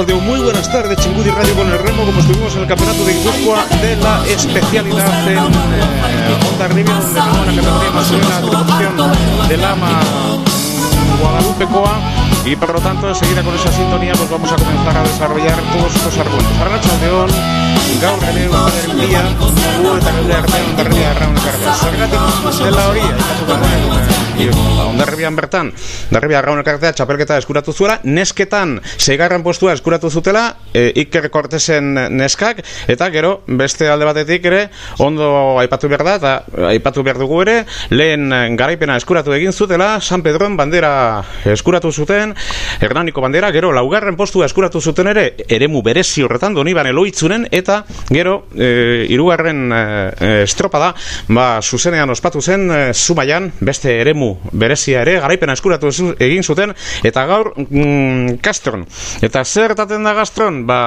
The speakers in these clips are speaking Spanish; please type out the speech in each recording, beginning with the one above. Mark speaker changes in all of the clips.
Speaker 1: muy buenas tardes, Chingudi Radio con el Remo, como estuvimos en el Campeonato de Guipúzcoa de la especialidad en eh, Onda donde la categoría masculina de la del AMA Guadalupe Coa y por lo tanto enseguida con esa sintonía pues vamos a comenzar a desarrollar todos estos argumentos. Arracha León, gaur ere el día, gu eta gure artean ondarribia erraun ekartea. Zergatik de la orilla, ondarribian bertan, ondarribia erraun ekartea txapelketa eskuratu zuela, nesketan segarren postua eskuratu zutela, e, Iker Cortesen neskak, eta gero beste alde batetik ere, ondo aipatu behar da, eta aipatu behar dugu ere, lehen garaipena eskuratu egin zutela, San Pedroen bandera eskuratu zuten, Hernaniko bandera, gero laugarren postua eskuratu zuten ere, eremu berezi horretan doniban eloitzunen, eta gero e, irugarren e, e, estropa da, ba, zuzenean ospatu zen, e, zumaian, beste eremu berezia ere, garaipena eskuratu egin zuten, eta gaur mm, kastron. Eta zer etaten da gastron, ba,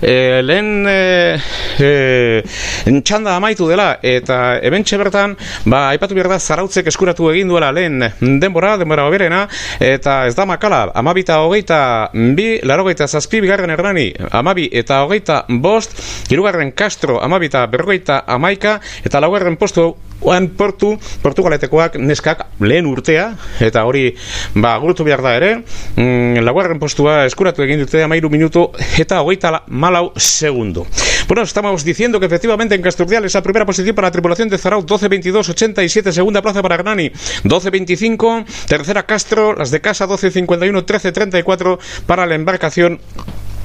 Speaker 1: e, lehen e, e, txanda amaitu dela, eta ebentxe bertan, ba, aipatu behar da, zarautzek eskuratu egin duela lehen denbora, denbora oberena, eta ez da makala, amabi eta hogeita bi, laro gaita zazpi, bigarren ernani, amabi eta hogeita bost, irugarren Castro, amabi eta berrogeita amaika, eta laugarren postu oan portu, portugaletekoak neskak lehen urtea, eta hori ba, gurutu behar da ere, mm, laguarren postua eskuratu egin dute amairu minutu eta hogeita malau segundo. Bueno, estamos diciendo que efectivamente en Casturdial esa primera posición para la tripulación de Zarau 12-22-87, segunda plaza para Granani 12-25, tercera Castro, las de casa 12-51, 13-34 para la embarcación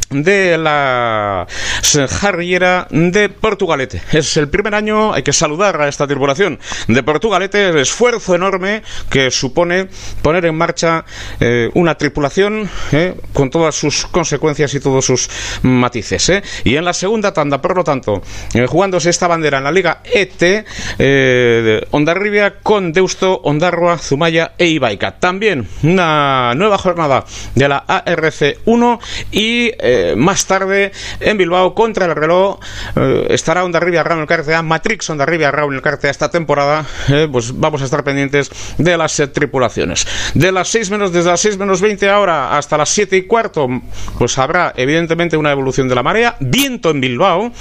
Speaker 1: de la jarriera de Portugalete. Es el primer año, hay que saludar a esta tripulación de Portugalete, el esfuerzo enorme que supone poner en marcha eh, una tripulación eh, con todas sus consecuencias y todos sus matices. Eh. Y en la segunda tanda, por lo tanto, jugándose esta bandera en la Liga ET, Ondarribia con Deusto, Ondarroa, Zumaya e Ibaica. También una nueva jornada de la ARC 1 y eh, más tarde en Bilbao contra el reloj eh, estará Onda Rivia Raúl Cartea, Matrix Onda Rivia Raúl Cartea esta temporada, eh, pues vamos a estar pendientes de las tripulaciones. De las 6 menos, desde las 6 menos 20 ahora hasta las 7 y cuarto, pues habrá evidentemente una evolución de la marea, viento en Bilbao,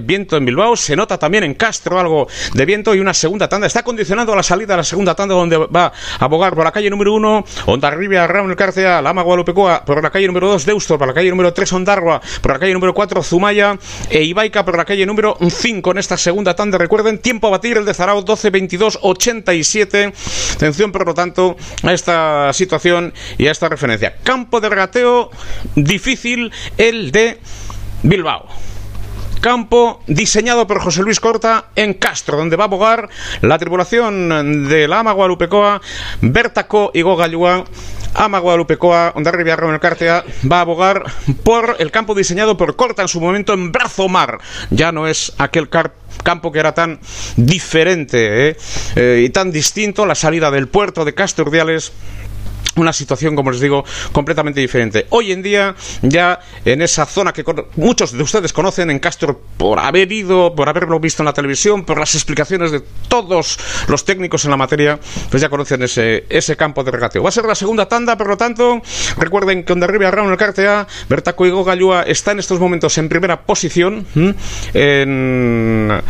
Speaker 1: viento en Bilbao, se nota también en Castro algo de viento y una segunda tanda, está condicionando a la salida de la segunda tanda donde va a abogar por la calle número 1, Onda Rivia Raúl Cartea, Lama Guadalupecoa, por la calle número 2, Deusto, por la calle número 3, Ondarroa, por la calle número 4, Zumaya e Ibaica por la calle número 5 en esta segunda tanda. Recuerden, tiempo a batir el de Zarao 12, 22, 87. Atención, por lo tanto, a esta situación y a esta referencia. Campo de regateo difícil el de Bilbao campo diseñado por José Luis Corta en Castro, donde va a abogar la tripulación de la Ama Guadalupecoa, Bertaco y Gogallua Ama Guadalupecoa, Ondarribia el Cártea, va a abogar por el campo diseñado por Corta en su momento en Brazo Mar. Ya no es aquel campo que era tan diferente ¿eh? Eh, y tan distinto, la salida del puerto de Castro Urdiales una situación, como les digo, completamente diferente. Hoy en día, ya en esa zona que muchos de ustedes conocen, en Castro, por haber ido, por haberlo visto en la televisión, por las explicaciones de todos los técnicos en la materia, pues ya conocen ese, ese campo de regateo. Va a ser la segunda tanda, por lo tanto, recuerden que Ondarribia Raúl el Cartea, Bertaco y Gallúa está en estos momentos en primera posición, en,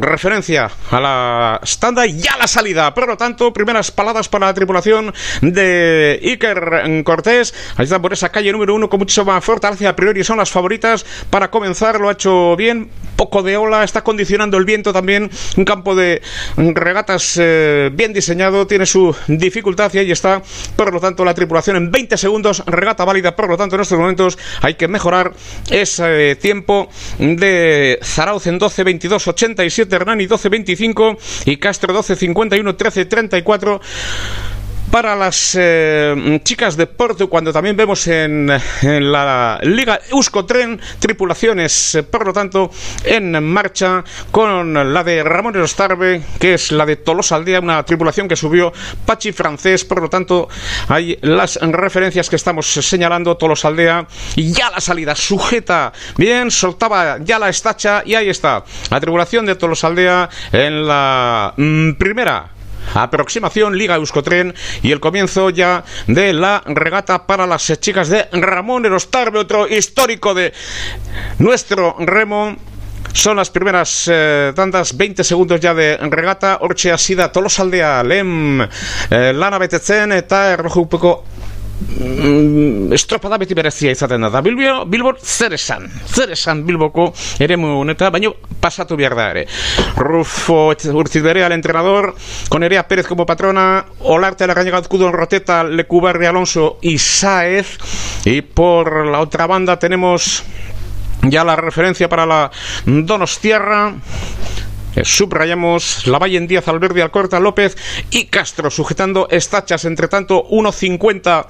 Speaker 1: referencia a la tanda y a la salida. Por lo tanto, primeras paladas para la tripulación de Iker Cortés. Ahí está por esa calle número uno con muchísima fortaleza. A priori son las favoritas para comenzar. Lo ha hecho bien. Poco de ola. Está condicionando el viento también. Un campo de regatas eh, bien diseñado. Tiene su dificultad y ahí está. Por lo tanto, la tripulación en 20 segundos. Regata válida. Por lo tanto, en estos momentos hay que mejorar ese tiempo de Zarauz en 12, 22, 87, Hernani 12, 25 y Castro 12, 51, 13, 34 para las eh, chicas de Porto, cuando también vemos en, la Liga Euskotren tripulaciones, eh, por lo tanto, en marcha con la de Ramón Erostarbe, que es la de Tolosa Aldea, una tripulación que subió Pachi francés, por lo tanto, hay las referencias que estamos señalando, Tolosa Aldea, ya la salida sujeta, bien, soltaba ya la estacha, y ahí está, la tripulación de Tolosa Aldea en la mm, primera aproximación Liga Euskotren y el comienzo ya de la regata para las chicas de Ramón Erostarbe, otro histórico de nuestro remo. Son las primeras eh, tantas, 20 segundos ya de regata. Orche Asida, Tolosaldea, Lem, eh, Lana Betetzen, eta mm, estropada beti berezia izaten da. Bilbio, Bilbo zer esan, zer esan Bilboko ere honeta, baina pasatu behar da ere. Rufo Urtzidbere al entrenador, con Erea Pérez como patrona, Olarte la Cañega Cudo Roteta, Lecubarri Alonso y Saez. Y por la otra banda tenemos ya la referencia para la Donostierra. Eh, subrayamos la Valle en Díaz, Alberdi, Alcorta, López y Castro, sujetando estachas. Entre tanto, 1.50.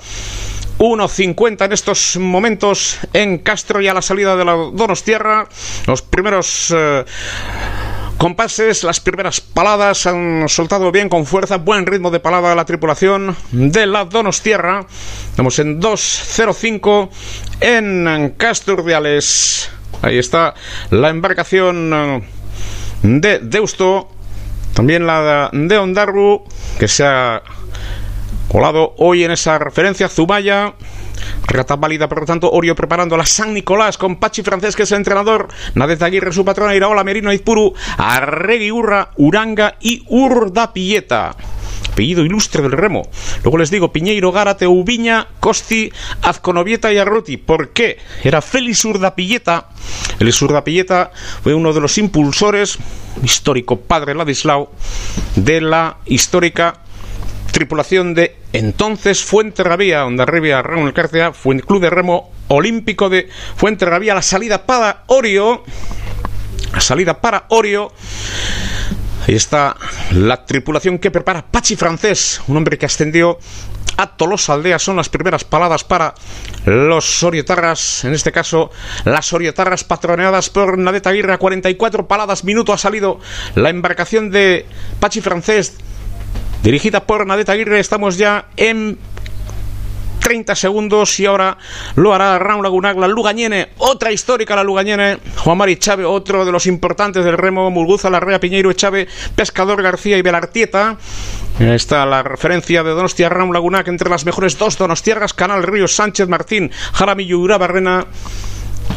Speaker 1: 1.50 en estos momentos en Castro y a la salida de la Donostierra. Los primeros eh, compases, las primeras paladas han soltado bien, con fuerza, buen ritmo de palada la tripulación de la Donostierra. Estamos en 2.05 en Castro. Ahí está la embarcación eh, de Deusto, también la de Ondarru, que se ha Colado hoy en esa referencia, Zumaya. Regata válida, por lo tanto, Orio preparando la San Nicolás con Pachi Francés, que es el entrenador. Nadez Aguirre, su patrona, Iraola, Merino, Izpuru, Arregui, Urra, Uranga y Urdapilleta apellido ilustre del remo. Luego les digo Piñeiro, Gárate, Ubiña, Costi, Azconovieta y Arruti. ¿Por qué? Era Félix Urdapilleta. Félix Urdapilleta fue uno de los impulsores, histórico padre Ladislao, de la histórica tripulación de entonces Fuente Rabía, Revia Raúl Cárcea, fue el club de remo olímpico de Fuente Rabía, la salida para Orio, la salida para Orio. Ahí está la tripulación que prepara Pachi Francés, un hombre que ascendió a Tolosa Aldea. Son las primeras paladas para los Sorietarras, en este caso las Sorietarras patroneadas por Nadeta Aguirre. A 44 paladas minuto ha salido la embarcación de Pachi Francés dirigida por Nadeta Aguirre. Estamos ya en 30 segundos y ahora lo hará Raúl Lagunac, la Lugañene, otra histórica la Lugañene, Juan Mari Chávez, otro de los importantes del remo, Mulguza, Larrea, Piñeiro, Chávez, Pescador García y Belartieta. Está la referencia de Donostia Raúl Lagunac entre las mejores dos Donostiarras, Canal Ríos, Sánchez Martín, Jaramillo, Ura Barrena.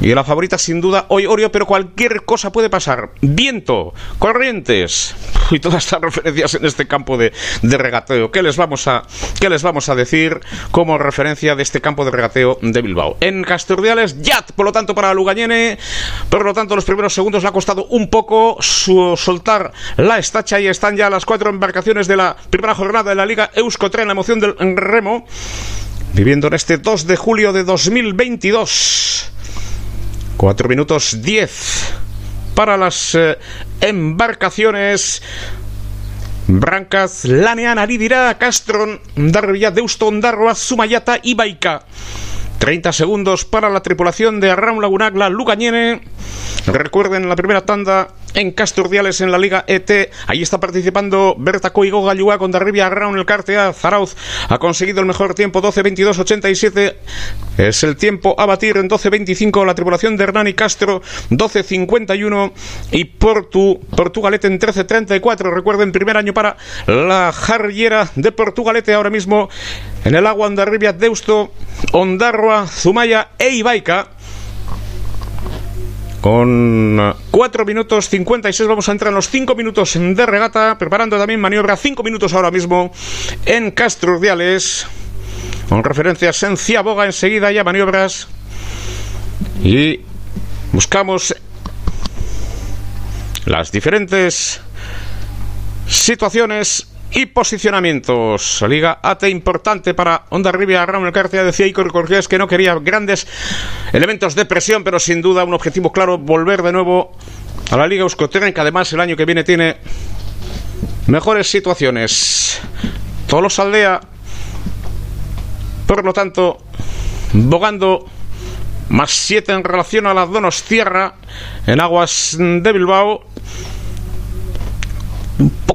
Speaker 1: Y la favorita sin duda hoy Orio, pero cualquier cosa puede pasar. Viento, corrientes y todas estas referencias en este campo de, regateo. ¿Qué les, vamos a, ¿Qué les vamos a decir como referencia de este campo de regateo de Bilbao? En Casturdiales, Yat, por lo tanto para Lugañene. Por lo tanto, los primeros segundos le ha costado un poco soltar la estacha y están ya las cuatro embarcaciones de la primera jornada de la Liga Euskotren, la emoción del remo. Viviendo en este 2 de julio de 2022. 4 minutos 10 para las eh, embarcaciones. Brancas, Lanean, Aridira, Castron, Darvilla, Deuston, Darroa, Sumayata y Baica. 30 segundos para la tripulación de Arraun Lagunagla, Lugañene. Recuerden la primera tanda en Casturdiales en la Liga ET. Ahí está participando Berta Coigo Gallua con Darribia Arraun el Cartea. Zarauz ha conseguido el mejor tiempo 12-22-87. Es el tiempo a batir en 12-25 la tripulación de Hernán y Castro 12-51 y Portu, Portugalete en 13-34. Recuerden, primer año para la jarriera de Portugalete ahora mismo en el agua Andarribia, Deusto, Ondarroa, Zumaya e Ibaica. Con 4 minutos 56 vamos a entrar en los 5 minutos de regata, preparando también maniobra 5 minutos ahora mismo en Castro Urdiales. Con referencias en Ciaboga enseguida ya maniobras. Y buscamos las diferentes situaciones y posicionamientos. Liga AT importante para Onda Rivia. Ramón García decía Icor Cortés que no quería grandes elementos de presión, pero sin duda un objetivo claro, volver de nuevo a la Liga Euskotren, que además el año que viene tiene mejores situaciones. Todos Aldea, por lo tanto, bogando más 7 en relación a las Donos Tierra en aguas de Bilbao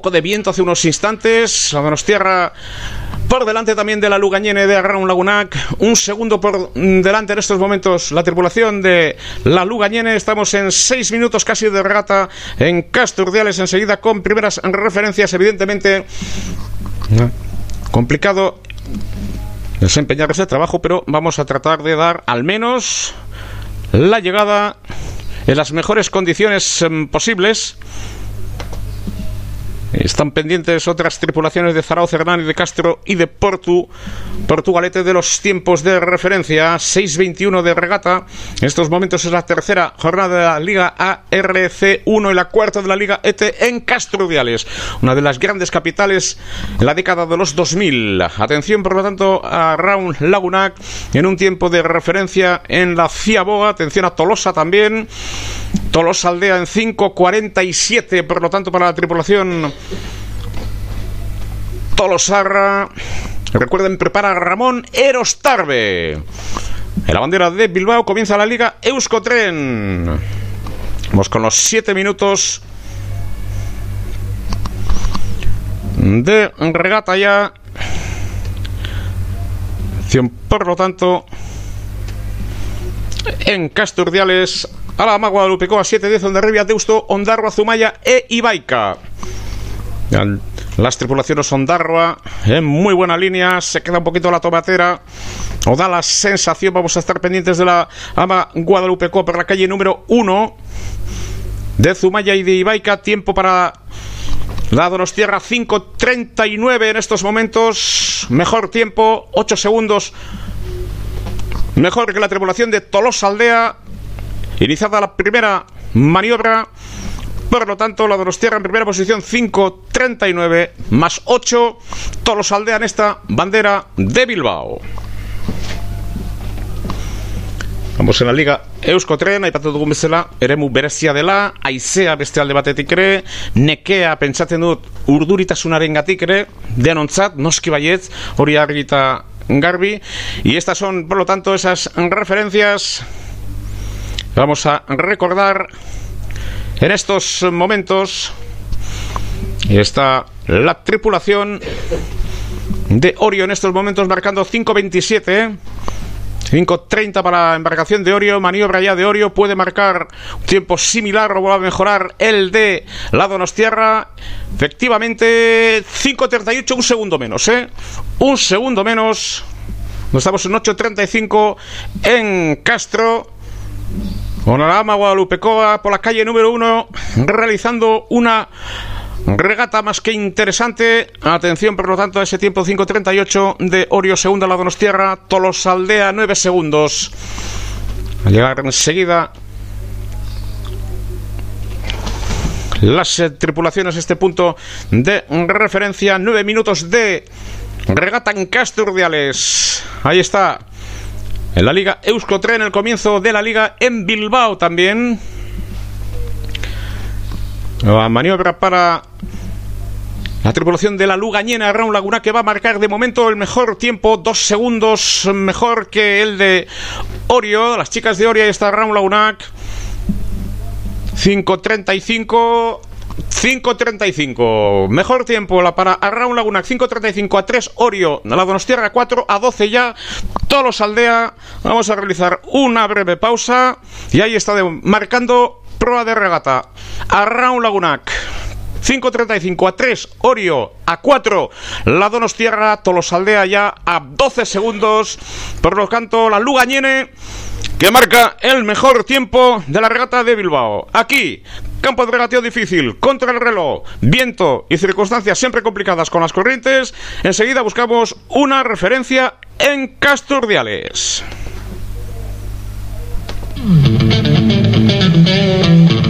Speaker 1: poco de viento hace unos instantes. La tierra por delante también de la Lugañene de Arraun Lagunac. Un segundo por delante en estos momentos la tripulación de la Lugañene. Estamos en seis minutos casi de regata en Casturdiales enseguida con primeras referencias. Evidentemente, complicado desempeñar ese trabajo, pero vamos a tratar de dar al menos la llegada en las mejores condiciones em, posibles están pendientes otras tripulaciones de Zaragoza, Hernán y de Castro y de Portu. Portugalete de los tiempos de referencia, 6.21 de regata. En estos momentos es la tercera jornada de la Liga ARC1 y la cuarta de la Liga ET en Castro Diales, una de las grandes capitales en la década de los 2000. Atención, por lo tanto, a Raúl Lagunac en un tiempo de referencia en la Ciaboga. Atención a Tolosa también. Tolosa Aldea en 5.47, por lo tanto, para la tripulación Tolosarra. Recuerden, prepara Ramón Erostarbe. En la bandera de Bilbao comienza la liga Euskotren. Vamos con los 7 minutos de regata ya. Por lo tanto, en Casturdiales Alama Guadalupecoa 7-10 Ondarribia Deusto Ondarroa Zumaya e Ibaica las tripulaciones son Darroa en muy buena línea, se queda un poquito la tomatera, o da la sensación, vamos a estar pendientes de la ama Guadalupe por la calle número 1 de Zumaya y de Ibaica, tiempo para la Donostierra 5.39 en estos momentos, mejor tiempo, 8 segundos, mejor que la tripulación de Tolosa Aldea, iniciada la primera maniobra. Por lo tanto, la Donostierra en primera posición 5.39 más 8. Todos aldean esta bandera de Bilbao. Vamos en la Liga Euskotren, aipatu dugun bezala, eremu berezia dela, aizea beste alde batetik ere, nekea pentsatzen dut urduritasunaren gatik ere, denontzat, noski baietz, hori garbi, y estas son, por lo tanto, esas referencias. Vamos a recordar en estos momentos está la tripulación de Orio en estos momentos marcando 5.27. 5.30 para la embarcación de Orio, maniobra ya de Orio, puede marcar un tiempo similar o va a mejorar el de la Donostierra. Efectivamente, 5.38, un segundo menos, ¿eh? Un segundo menos. Nos estamos en 8.35 en Castro. Guadalupe Guadalupecoa por la calle número uno, realizando una regata más que interesante. Atención, por lo tanto, a ese tiempo 5.38 de Orio Segunda, la Donostierra, Tolosaldea 9 segundos. A llegar enseguida las eh, tripulaciones este punto de referencia. 9 minutos de regata en Casturdiales. Ahí está en la Liga Euskotren, el comienzo de la Liga en Bilbao también. Nueva maniobra para la tripulación de la Lugañena, Raúl Laguna, que va a marcar de momento el mejor tiempo, dos segundos mejor que el de Orio. Las chicas de Orio, ahí está Raúl Lagunac. 5.35 5.35. Mejor tiempo la para Arraun Laguna 5.35 a 3 Orio. La Donostierra 4 a 12 ya. Todos aldea. Vamos a realizar una breve pausa. Y ahí está marcando prueba de regata. Arraun Lagunac. 5.35 a 3, Orio a 4, la Donostierra, Tolosaldea ya a 12 segundos. Por lo tanto, la Lugañene que marca el mejor tiempo de la regata de Bilbao. Aquí, campo de regateo difícil, contra el reloj, viento y circunstancias siempre complicadas con las corrientes. Enseguida buscamos una referencia en Casturdiales. Thank you.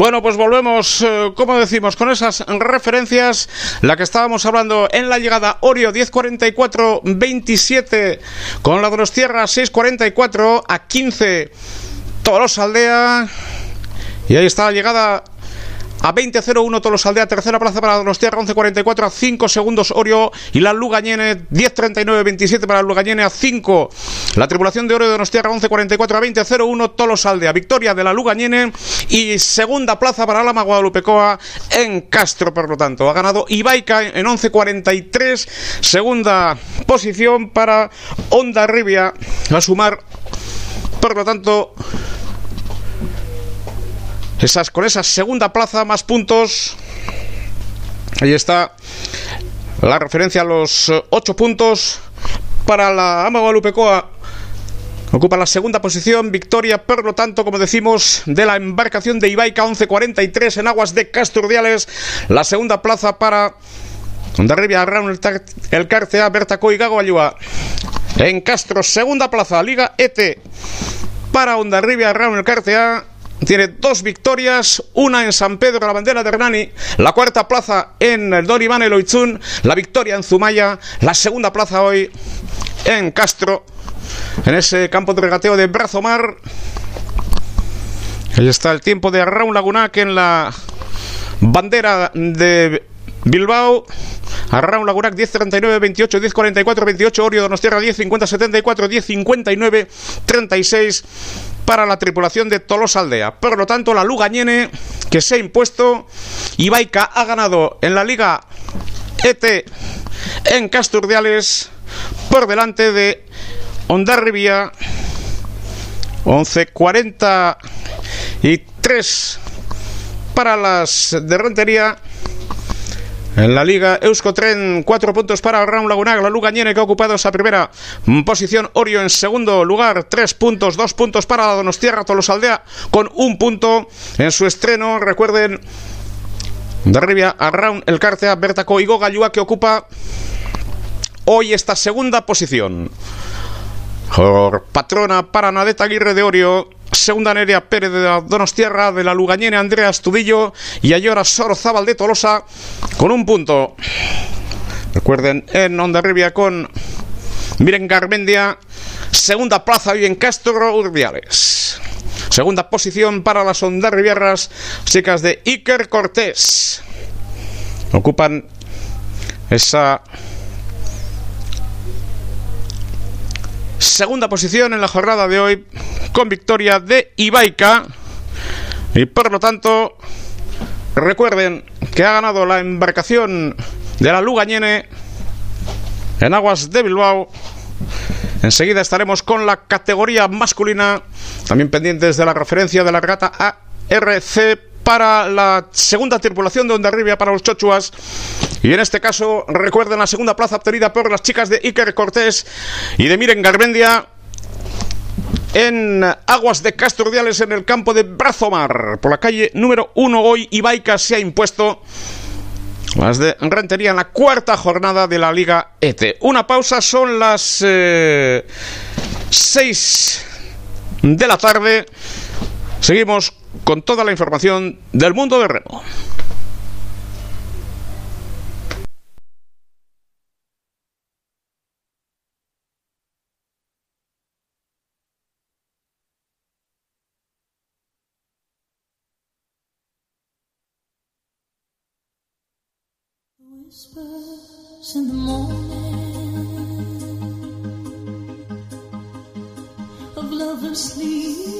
Speaker 1: Bueno, pues volvemos, eh, como decimos, con esas referencias, la que estábamos hablando en la llegada Orio 10.44-27, con la Donostierra 6.44 a 15, Toros Aldea, y ahí está la llegada a 20.01 Tolos Aldea, tercera plaza para Donostiarra, 11.44 a 5 segundos Orio y la Lugañene 10.39-27 para Lugañene a 5. La tripulación de Orio de Donostiarra 11.44 a 20.01 Tolos Aldea, victoria de la Lugañene y segunda plaza para Alama Guadalupecoa en Castro, por lo tanto. Ha ganado Ibaica en 11.43, segunda posición para Onda Rivia a sumar, por lo tanto, esas, con esa segunda plaza, más puntos. Ahí está la referencia a los eh, ocho puntos para la Ama Guadalupecoa. Ocupa la segunda posición, victoria, por lo tanto, como decimos, de la embarcación de Ibaica 11.43 en aguas de Casturdiales. La segunda plaza para Ondarribia, Arraun, el, Carcea, Bertaco y Gago Ayua. En Castro, segunda plaza, Liga ET para Ondarribia, Arraun, el Carcea tiene dos victorias, una en San Pedro, la bandera de Hernani, la cuarta plaza en el Doribán el Oitzún, la victoria en Zumaya, la segunda plaza hoy en Castro, en ese campo de regateo de Brazomar. Ahí está el tiempo de Raúl Lagunac en la bandera de Bilbao. Arraun Lagunac 10.39, 28, 10.44, 28, Orio Donostierra 10.50, 74, 10.59, 36 para la tripulación de Tolos Aldea. Por lo tanto, la Lugañene que se ha impuesto, Ibaica ha ganado en la Liga ET en Casturdiales por delante de Ondarribia 11.43 para las de Rentería en la Liga Euskotren, cuatro puntos para Raúl Lagunaga, la Lugañene que ha ocupado esa primera posición. Orio en segundo lugar, tres puntos, dos puntos para la Donostierra Tolosaldea con un punto en su estreno. Recuerden, de arriba a Raúl El Cartea, Bertaco y Gogayua que ocupa hoy esta segunda posición. patrona para Nadeta Aguirre de Orio Segunda Nerea Pérez de Donostierra, de la Lugañene Andrea Estudillo y Ayora Sorozábal de Tolosa con un punto. Recuerden, en Onda Rivia con Miren Garmendia, segunda plaza y en Castro Urbiales. Segunda posición para las Ondas Rivierras, chicas de Iker Cortés. Ocupan esa segunda posición en la jornada de hoy con victoria de Ibaica. Y por lo tanto recuerden que ha ganado la embarcación de la Lugañene en aguas de Bilbao. Enseguida estaremos con la categoría masculina también pendientes de la referencia de la regata ARC para la segunda tripulación de Onda Rivia para los Chochuas. Y en este caso, recuerden la segunda plaza obtenida por las chicas de Iker Cortés y de Miren Garbendia en aguas de Casturdiales en el campo de Brazomar. Por la calle número uno hoy, Ibaica se ha impuesto. Las de Rentería en la cuarta jornada de la Liga ET. Una pausa, son las eh, seis de la tarde. Seguimos con toda la información del mundo del remo.
Speaker 2: Cause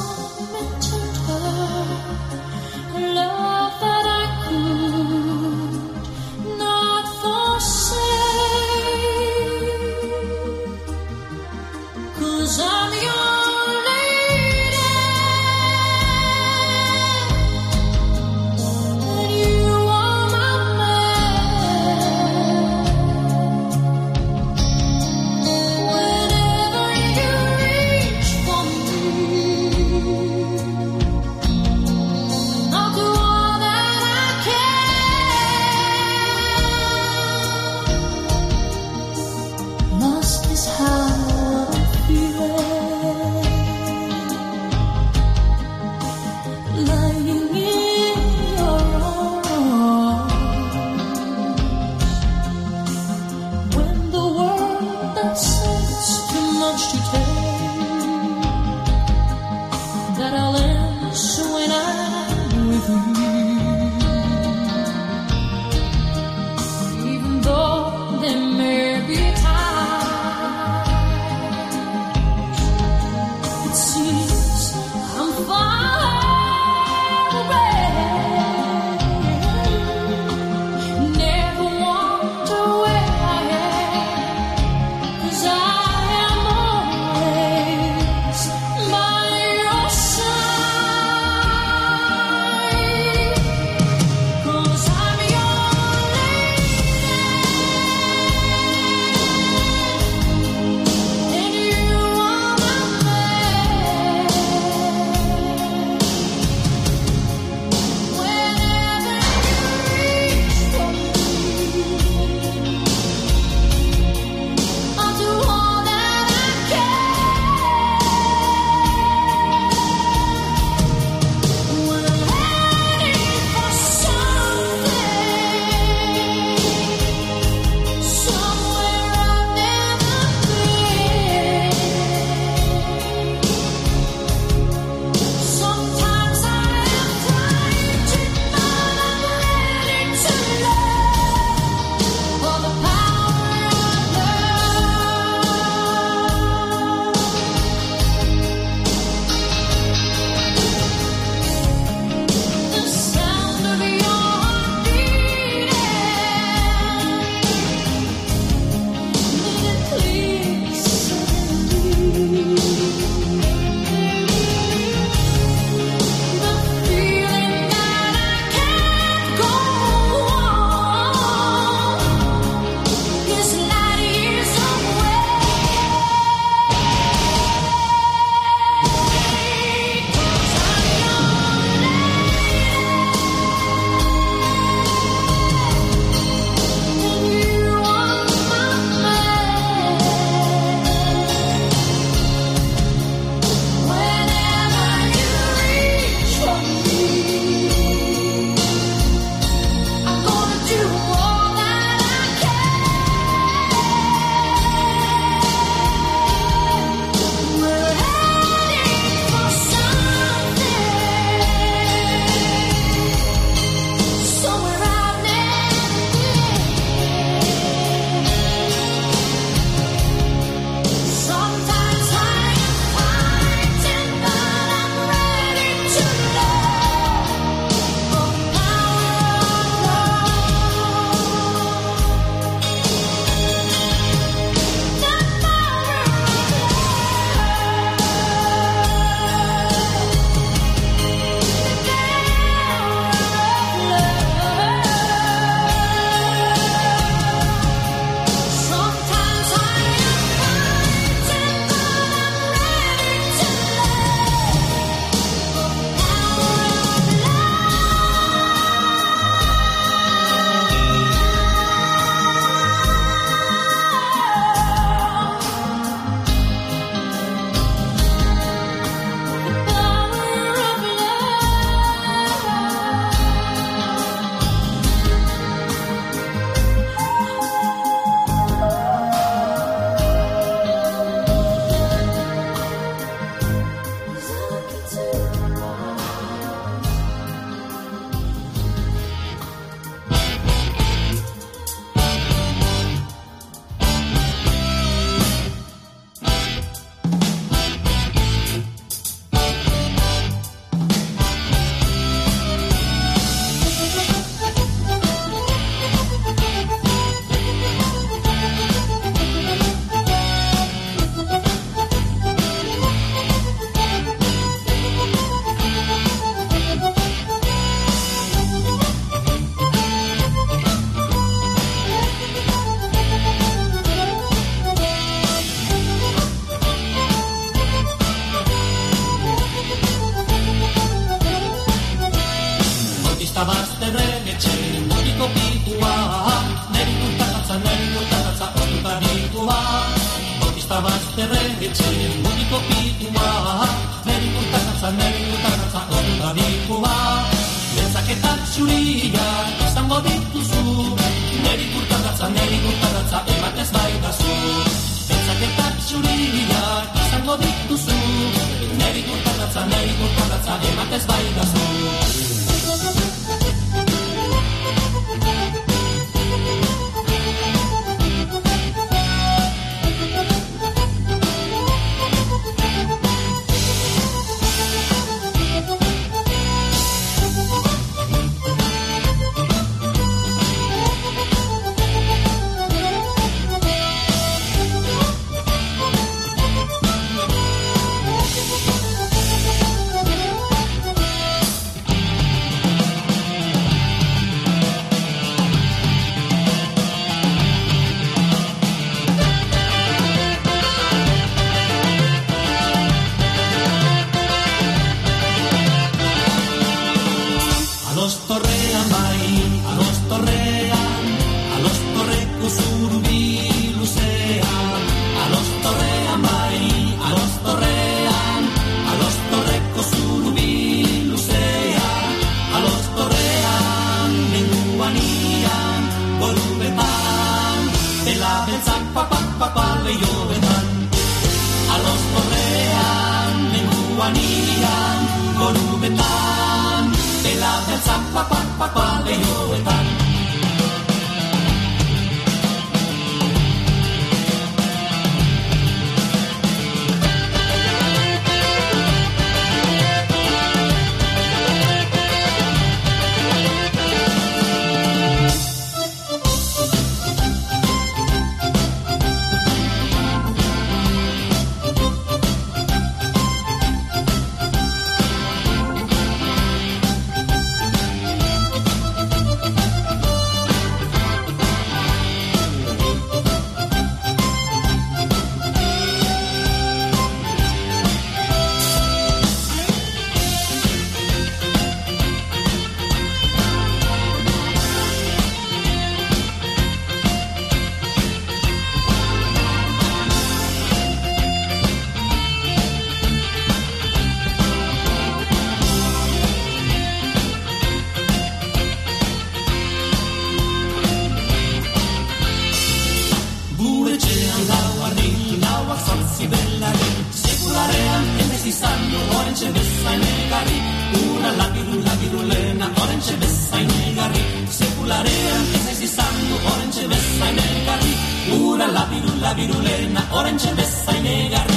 Speaker 3: birulena, orain txembezain egarra.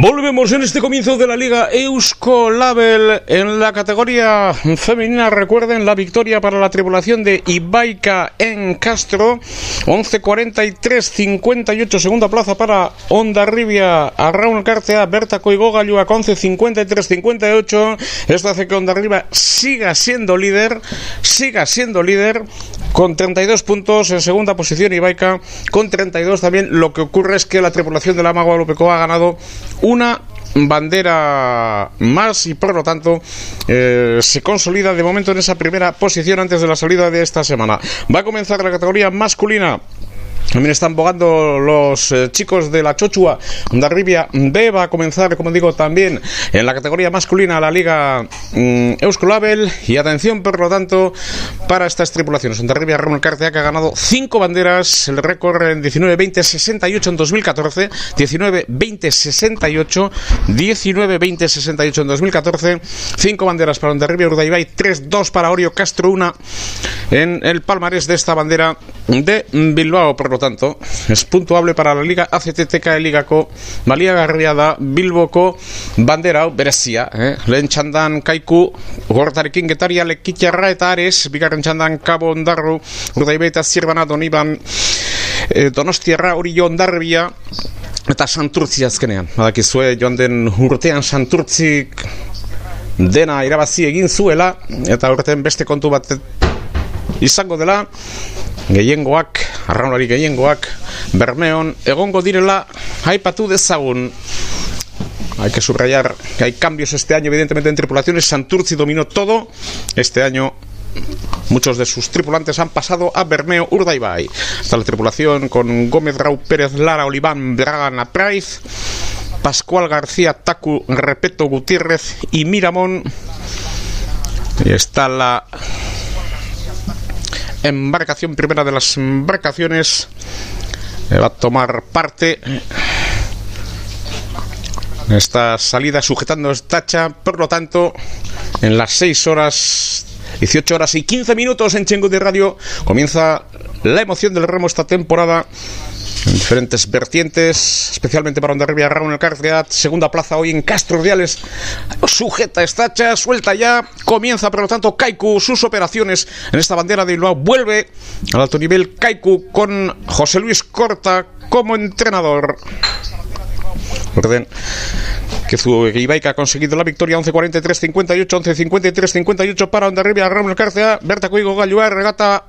Speaker 1: Volvemos en este comienzo de la Liga Eusko Label en la categoría femenina. Recuerden la victoria para la tripulación de Ibaica en Castro. 11.43-58, segunda plaza para Onda Rivia, Raúl Cartea, Berta Coigoga, Lluac 11.53-58. Esto hace que Onda Rivia siga siendo líder, siga siendo líder con 32 puntos en segunda posición Ibaica con 32 también. Lo que ocurre es que la tripulación de la Magua Lupeco ha ganado una bandera más y por lo tanto eh, se consolida de momento en esa primera posición antes de la salida de esta semana. Va a comenzar la categoría masculina. También están bogando los eh, chicos de la Chochua. Darribia B va a comenzar, como digo, también en la categoría masculina la Liga mm, Euskolabel. Y atención, por lo tanto, para estas tripulaciones. Darribia Ramón Cartea que ha ganado cinco banderas. El récord en 19-20-68 en 2014. 19-20-68. 19-20-68 en 2014. Cinco banderas para Ondarribia Urdaibai. 3-2 para Orio Castro. Una en el palmarés de esta bandera de Bilbao. Por lo tanto, es puntuable para la Liga ACTTK Ligako. Malia Garriada Bilboko bandera hau berezia, eh? lehen txandan kaiku gortarekin getaria lekitxarra eta ares, bigarren txandan kabo ondarru, urdaibe eta zirbana doniban eh, donostiarra hori jo ondarribia eta santurtzi azkenean, badakizue joan den urtean santurtzik dena irabazi egin zuela eta urtean beste kontu bat izango dela gehiengoak, arraunari gehiengoak, bermeon, egongo direla, haipatu dezagun. Hay que subrayar que hay cambios este año, evidentemente, en tripulaciones. Santurci dominó todo. Este año Muchos de sus tripulantes han pasado a Bermeo Urdaibai. Está la tripulación con Gómez Rau Pérez Lara Oliván Bragana Price, Pascual García Tacu Repeto Gutiérrez y Miramón. Y está la embarcación, primera de las embarcaciones, eh, va a tomar parte en esta salida sujetando estacha, por lo tanto, en las 6 horas 18 horas y 15 minutos en Chengo de Radio comienza la emoción del remo esta temporada en diferentes vertientes, especialmente para Ondarribia Raúl el Carceat, segunda plaza hoy en Castro Reales, sujeta estacha, suelta ya, comienza por lo tanto Kaiku sus operaciones en esta bandera de Bilbao, vuelve al alto nivel Kaiku con José Luis Corta como entrenador. Orden que Ibaica ha conseguido la victoria 11-43-58, 11-53-58 para Ondarribia Raúl Carcea, Berta Cuigo Galluar, regata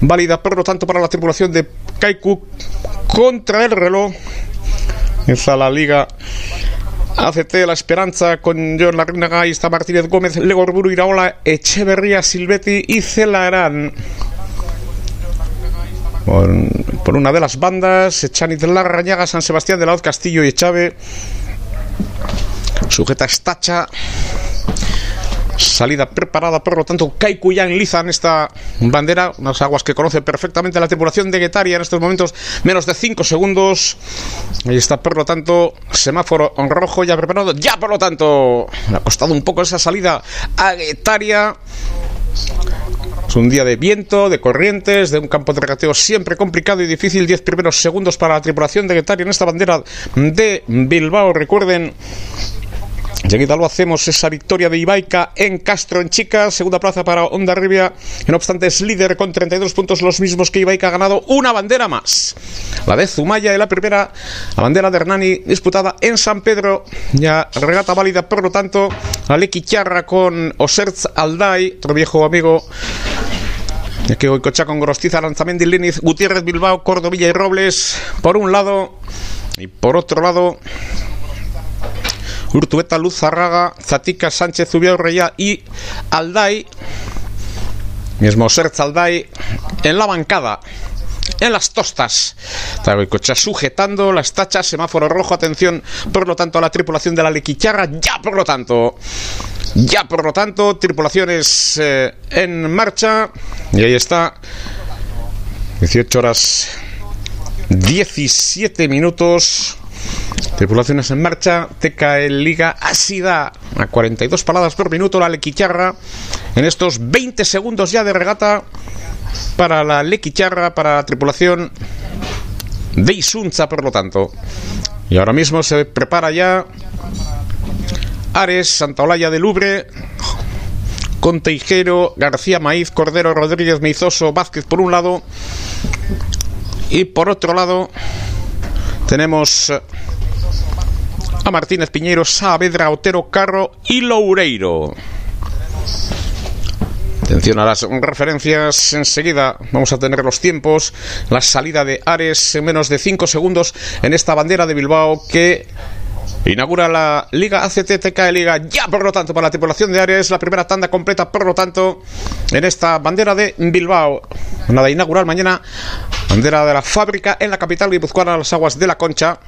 Speaker 1: válida por lo tanto para la tripulación de Kaiku contra el reloj. Esa la liga ACT La Esperanza con John Larrinaga, está Martínez Gómez, Legorburu Iraola, Echeverría, Silvetti y Celarán. Por, por, una de las bandas, Echaniz Larrañaga, San Sebastián de la Hoz, Castillo y Echave. Sujeta estacha. Salida preparada, por lo tanto, Kaiku ya enlizan esta bandera, unas aguas que conoce perfectamente la tripulación de Guetaria en estos momentos, menos de 5 segundos. Ahí está, por lo tanto, semáforo en rojo ya preparado. Ya, por lo tanto, le ha costado un poco esa salida a Guetaria. Es un día de viento, de corrientes, de un campo de regateo siempre complicado y difícil. 10 primeros segundos para la tripulación de Guetaria en esta bandera de Bilbao. Recuerden Enseguida lo hacemos esa victoria de Ibaica en Castro en Chica, segunda plaza para Onda Rivia, no obstante es líder con 32 puntos, los mismos que Ibaica ha ganado una bandera más. La de Zumaya y la primera, la bandera de Hernani disputada en San Pedro, ya regata válida, por lo tanto, la Lequicharra con Oserz Alday, otro viejo amigo que hoy cocha con Gorostiza, Lanzamendi, Liniz, Gutiérrez, Bilbao, Cordovilla y Robles, por un lado, y por otro lado, Urtueta, Luz Zarraga, Zatica, Sánchez, Zubiaurreya y Alday, mismo Serz Alday, en la bancada. En las tostas. Cocha sujetando las tachas, semáforo rojo, atención, por lo tanto, a la tripulación de la Lequicharra, ya por lo tanto. Ya por lo tanto, tripulaciones eh, en marcha. Y ahí está. 18 horas 17 minutos. Tripulaciones en marcha, TKL Liga Asida a 42 paradas por minuto, la Lequicharra en estos 20 segundos ya de regata para la Lequicharra, para la tripulación de Isunza, por lo tanto. Y ahora mismo se prepara ya Ares, Santa Olaya de Lubre, Conteijero, García Maíz, Cordero, Rodríguez, Meizoso, Vázquez por un lado. Y por otro lado tenemos a Martínez Piñeiro, Saavedra, Otero, Carro y Loureiro. Atención a las referencias. Enseguida vamos a tener los tiempos. La salida de Ares en menos de 5 segundos en esta bandera de Bilbao que Inaugura la Liga ACT Liga ya, por lo tanto, para la tripulación de Ares, la primera tanda completa, por lo tanto, en esta bandera de Bilbao. Nada, inaugurar mañana, bandera de la fábrica en la capital guipuzcoana, las aguas de la Concha.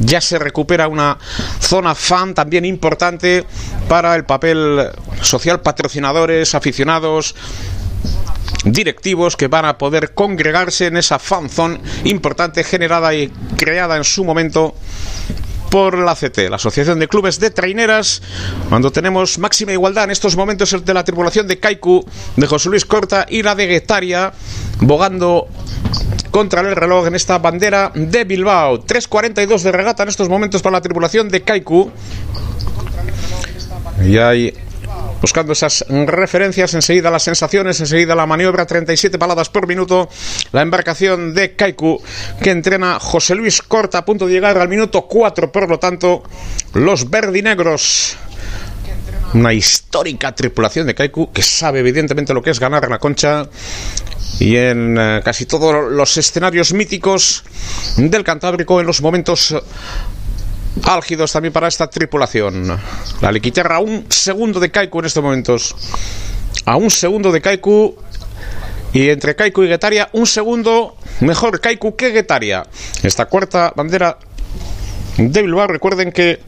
Speaker 1: Ya se recupera una zona fan también importante para el papel social, patrocinadores, aficionados, directivos que van a poder congregarse en esa fan zone importante generada y creada en su momento por la CT, la Asociación de Clubes de Traineras, cuando tenemos máxima igualdad en estos momentos el de la tripulación de Kaiku, de José Luis Corta y la de Guetaria, bogando contra el reloj en esta bandera de Bilbao. 3.42 de regata en estos momentos para la tripulación de Kaiku. Y hay buscando esas referencias, enseguida las sensaciones, enseguida la maniobra, 37 paladas por minuto, la embarcación de Kaiku que entrena José Luis Corta a punto de llegar al minuto 4, por lo tanto, los verdinegros. Una histórica tripulación de Kaiku que sabe evidentemente lo que es ganar la concha y en eh, casi todos los escenarios míticos del Cantábrico en los momentos álgidos también para esta tripulación. La Liquiterra a un segundo de Kaiku en estos momentos. A un segundo de Kaiku. Y entre Kaiku y Guetaria, un segundo mejor Kaiku que Guetaria. Esta cuarta bandera de Bilbao, recuerden que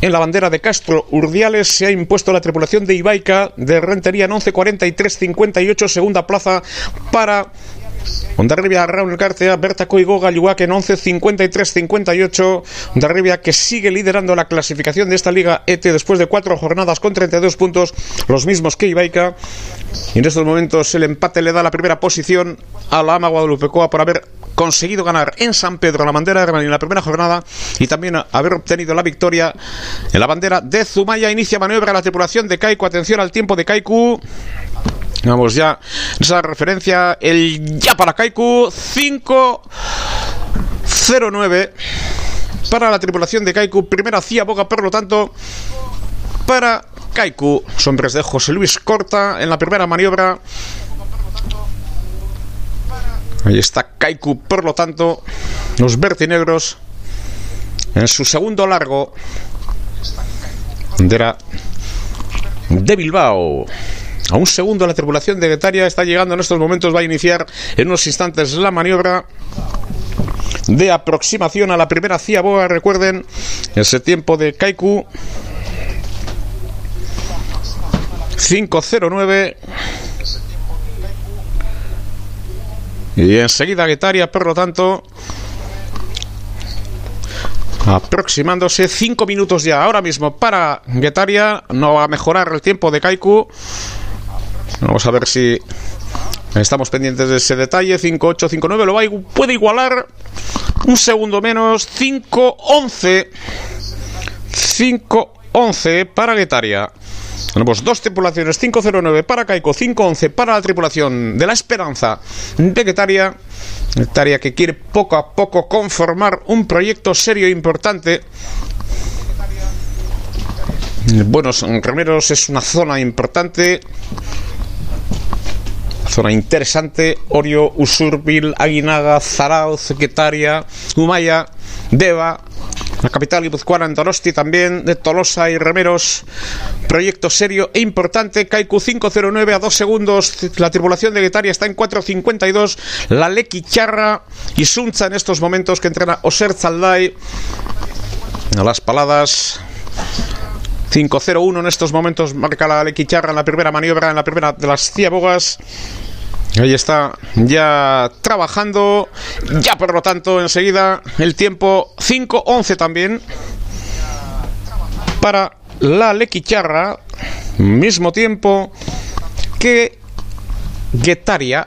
Speaker 1: en la bandera de Castro Urdiales se ha impuesto la tripulación de Ibaica de Rentería en 11.43.58, segunda plaza para Ondarribia Raúl García, Berta Coigoga, Yuac en 11, 53, 58. Ondarribia que sigue liderando la clasificación de esta Liga ET después de cuatro jornadas con 32 puntos, los mismos que Ibaica. Y en estos momentos el empate le da la primera posición a la Ama Guadalupecoa por haber conseguido ganar en San Pedro la bandera de en la primera jornada y también haber obtenido la victoria en la bandera de Zumaya. Inicia maniobra la tripulación de Kaiku. Atención al tiempo de Kaiku. Vamos ya, esa referencia, el ya para Kaiku, 5-0-9 para la tripulación de Kaiku. Primera hacía boca, por lo tanto, para Kaiku. Hombres de José Luis Corta en la primera maniobra. Ahí está Kaiku, por lo tanto, los vertinegros en su segundo largo. Bandera de Bilbao. A un segundo la tripulación de Getaria está llegando en estos momentos, va a iniciar en unos instantes la maniobra de aproximación a la primera ciaboga. Recuerden ese tiempo de Kaiku 509 y enseguida Getaria, por lo tanto, aproximándose 5 minutos ya ahora mismo para Getaria. No va a mejorar el tiempo de Kaiku. Vamos a ver si estamos pendientes de ese detalle. 5-8, 5-9 lo va puede igualar un segundo menos. 5-11. 5-11 para Guetaria. Tenemos dos tripulaciones, 509 para Caico, 511 para la tripulación de la Esperanza de Guetaria. Guetaria que quiere poco a poco conformar un proyecto serio e importante. Buenos Remeros es una zona importante Zona interesante, Orio, Usurbil, Aguinaga, Zarauz, Quetaria, Humaya, Deva, la capital guipuzcoana en Tolosti también, de Tolosa y Remeros. Proyecto serio e importante. Kaiku 509 a 2 segundos. La tripulación de Guetaria está en 452. La Lequi Charra y Sunza en estos momentos que entrena Oser Zalday. A las paladas. 5-0-1 en estos momentos marca la Lequicharra en la primera maniobra, en la primera de las ciabogas. Ahí está ya trabajando. Ya por lo tanto, enseguida el tiempo 5-11 también para la Lequicharra. Mismo tiempo que Guetaria.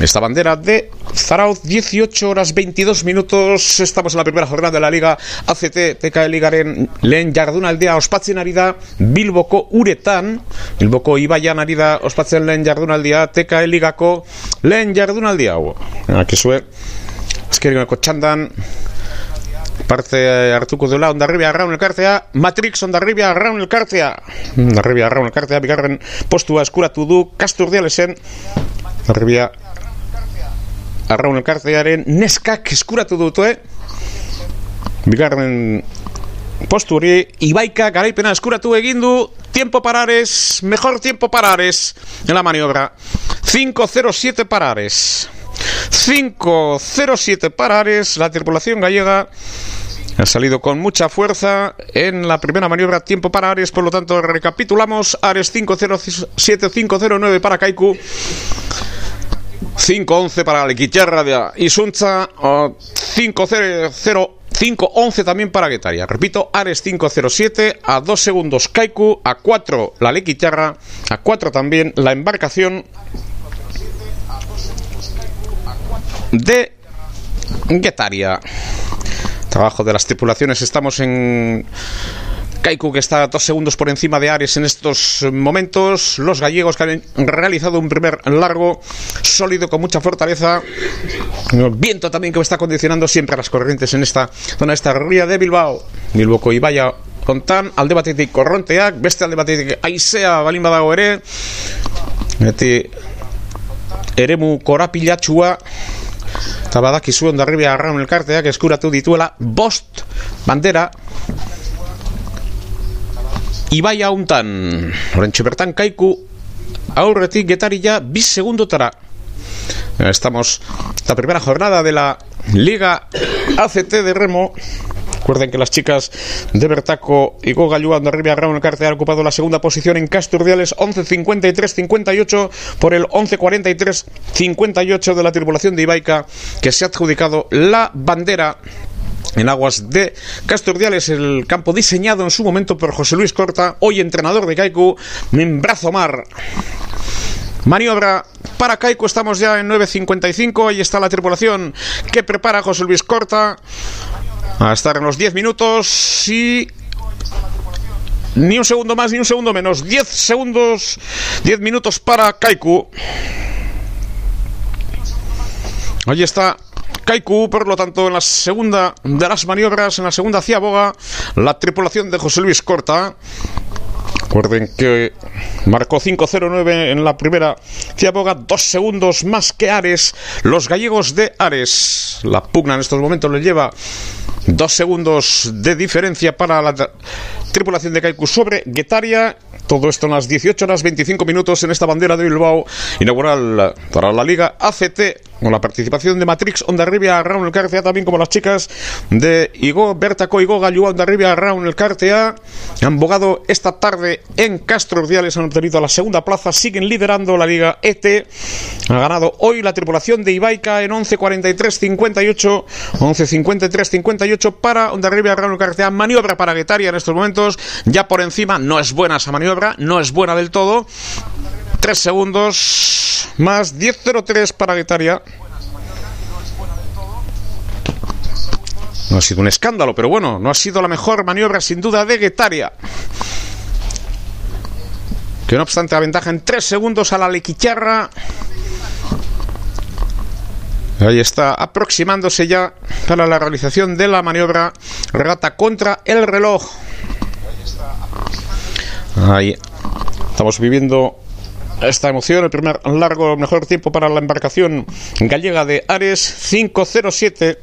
Speaker 1: Esta bandera de Zarauz, 18 horas 22 minutos. Estamos en la primera jornada de la Liga ACT TK Ligaren lehen jardunaldea ospatzen ari da Bilboko uretan. Bilboko Ibaian ari da ospatzen lehen jardunaldia TK Ligako lehen jardunaldia hau. Akizue, azkerioneko txandan parte hartuko duela ondarribia arraun elkartea Matrix ondarribia arraun elkartea ondarribia arraun elkartea bigarren postua eskuratu du kasturdialesen ondarribia arraun elkartearen neskak eskuratu dute bigarren postu hori Ibaika garaipena eskuratu egin du tiempo parares mejor tiempo parares en la maniobra. 5-0-7 parares. 5-0-7 parares la tripulación gallega ha salido con mucha fuerza en la primera maniobra tiempo para Ares, por lo tanto recapitulamos Ares 507 509 para Kaiku 511 para Lequicherra de Isunza 500 511 también para Guetaria. Repito, Ares 507 a 2 segundos Kaiku, a 4 la Lequicharra, a 4 también la embarcación de Guetaria. Trabajo de las tripulaciones. Estamos en Kaiku, que está dos segundos por encima de Ares en estos momentos. Los gallegos que han realizado un primer largo sólido con mucha fortaleza. El viento también que está condicionando siempre a las corrientes en esta zona, esta ría de Bilbao. Bilboko Ibaia kontan, alde batetik korronteak, beste alde batetik aizea balin badago ere, beti eremu korapilatxua, eta badakizu ondarribia arraun elkarteak eskuratu dituela bost bandera Ibai hauntan Horentxe bertan kaiku aurretik getarilla bis segundotara. Estamos la primera jornada de la Liga ACT de Remo. Recuerden que las chicas de Bertaco y Gogalúa de Arriba Raúl Carte han ocupado la segunda posición en Casturdiales 11.53-58 por el 11.43-58 de la tripulación de Ibaica que se ha adjudicado la bandera en aguas de Casturdiales, el campo diseñado en su momento por José Luis Corta, hoy entrenador de Kaiku, Membrazo Mar. Maniobra para Kaiku, estamos ya en 9.55, ahí está la tripulación que prepara José Luis Corta. A estar en los 10 minutos y ni un segundo más ni un segundo menos. 10 segundos 10 minutos para Kaiku. Ahí está Kaiku, por lo tanto, en la segunda de las maniobras, en la segunda ciaboga, la tripulación de José Luis Corta. Recuerden que marcó 5.09 en la primera ciaboga, dos segundos más que Ares. Los gallegos de Ares. La pugna en estos momentos les lleva dos segundos de diferencia para la tripulación de Kaiku sobre Guetaria. Todo esto en las 18 horas 25 minutos en esta bandera de Bilbao inaugural para la Liga ACT con la participación de Matrix Ondarribia Raúl Cartea, también como las chicas de Igo Bertaco Igo Gallua Ondarribia Raúl Cartea han bogado esta tarde en Castro Ordiales, han obtenido la segunda plaza, siguen liderando la Liga ET. Ha ganado hoy la tripulación de Ibaica en 11.43-58, 11.53-58 para Ondarribia Raúl Cartea. Maniobra para Guetaria en estos momentos, ya por encima, no es buena esa maniobra, no es buena del todo. Tres segundos más 10.03 para Guetaria. No ha sido un escándalo, pero bueno, no ha sido la mejor maniobra sin duda de Guetaria. Que no obstante aventaja en 3 segundos a la Lequicharra. Ahí está aproximándose ya para la realización de la maniobra regata contra el reloj. Ahí estamos viviendo esta emoción, el primer largo, mejor tiempo para la embarcación gallega de Ares 507.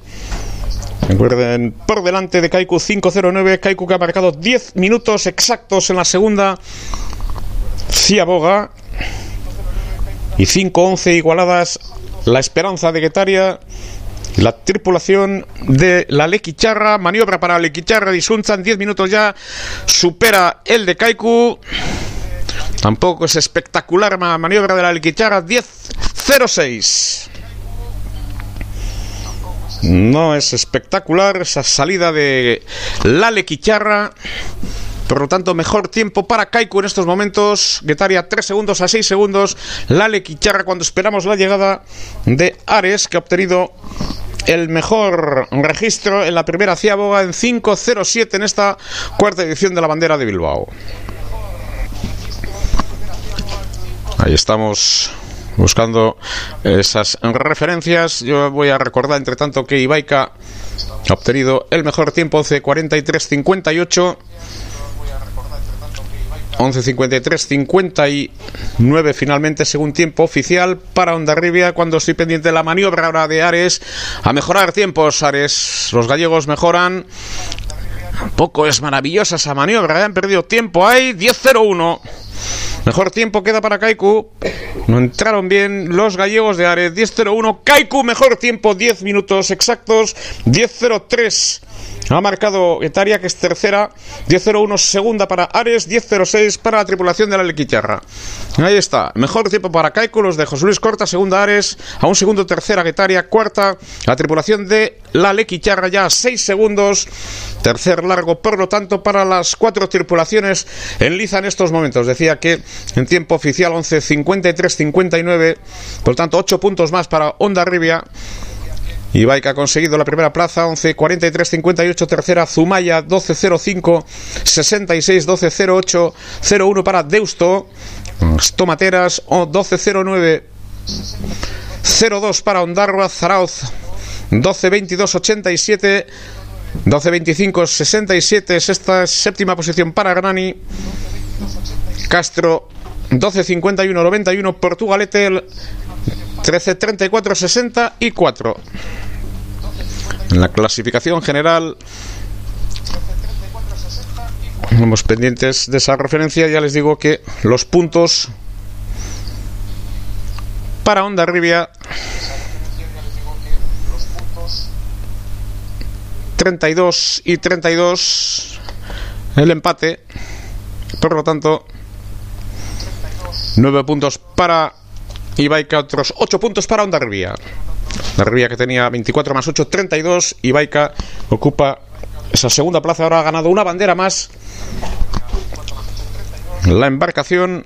Speaker 1: Recuerden, por delante de Kaiku 509, Kaiku que ha marcado 10 minutos exactos en la segunda Ciaboga y 5-11 igualadas la esperanza de Guetaria la tripulación de la Lequicharra, maniobra para Lequicharra y Sunzan, 10 minutos ya, supera el de Kaiku. Tampoco es espectacular la maniobra de la Lequicharra, 10-06. No es espectacular esa salida de la Lequicharra Por lo tanto, mejor tiempo para Kaiku en estos momentos. Getaria 3 segundos a 6 segundos. Lale Kicharra cuando esperamos la llegada de Ares, que ha obtenido el mejor registro en la primera ciaboga en 5.07 en esta cuarta edición de la bandera de Bilbao. Ahí estamos buscando esas referencias. Yo voy a recordar, entre tanto, que Ibaika ha obtenido el mejor tiempo, 11.43.58. 11.53.59 finalmente según tiempo oficial para Ondarribia cuando estoy pendiente de la maniobra ahora de Ares a mejorar tiempos Ares los gallegos mejoran poco es maravillosa esa maniobra ¿eh? han perdido tiempo ahí 10.01 Mejor tiempo queda para Kaiku. No entraron bien los gallegos de Ares. 10-0-1. Kaiku, mejor tiempo, 10 minutos exactos. 10-0-3. Ha marcado Etaria, que es tercera. 10-0-1 segunda para Ares. 10-0-6 para la tripulación de la Lequicharra. Ahí está. Mejor tiempo para Kaiku, los de José Luis Corta. Segunda Ares. A un segundo tercera Getaria. Cuarta la tripulación de la Lequicharra ya a 6 segundos. Tercer largo, por lo tanto, para las cuatro tripulaciones en liza en estos momentos. Decía que en tiempo oficial 11.53.59. Por tanto, 8 puntos más para Honda Rivia. Ibaika ha conseguido la primera plaza, 11.43.58, tercera Zumaya, 12.05, 66, 12.08, 01 para Deusto, Tomateras, 12.09, 02 para Ondarroa, Zarauz, 12.22, 87, 12.25, 67, sexta, séptima posición para Granani, Castro, 12.51, 91, Portugalete, 13.34, 64. En la clasificación general Vamos pendientes de esa referencia. Ya les digo que los puntos para Onda Rivia 32 y 32 el empate. Por lo tanto, 9 puntos para Ibaika, otros 8 puntos para Onda Rivia. Que tenía 24 más 8, 32. Ibaika ocupa esa segunda plaza. Ahora ha ganado una bandera más. La embarcación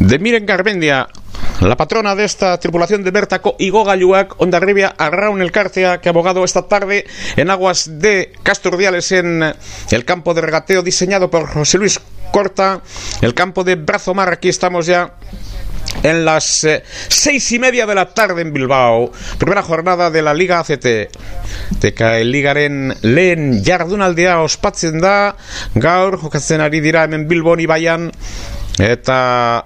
Speaker 1: de Miren Garbendia, la patrona de esta tripulación de Bertaco y Gogayuac, Ondarribia Arraun el Cárcea, que ha abogado esta tarde en aguas de Casturdiales en el campo de regateo diseñado por José Luis Corta, el campo de Brazomar. Aquí estamos ya en las eh, seis y media de la tarde en Bilbao. Primera jornada de la Liga ACT. Teka ligaren lehen jardunaldea ospatzen da, gaur jokatzen ari Bilbon ibaian, eta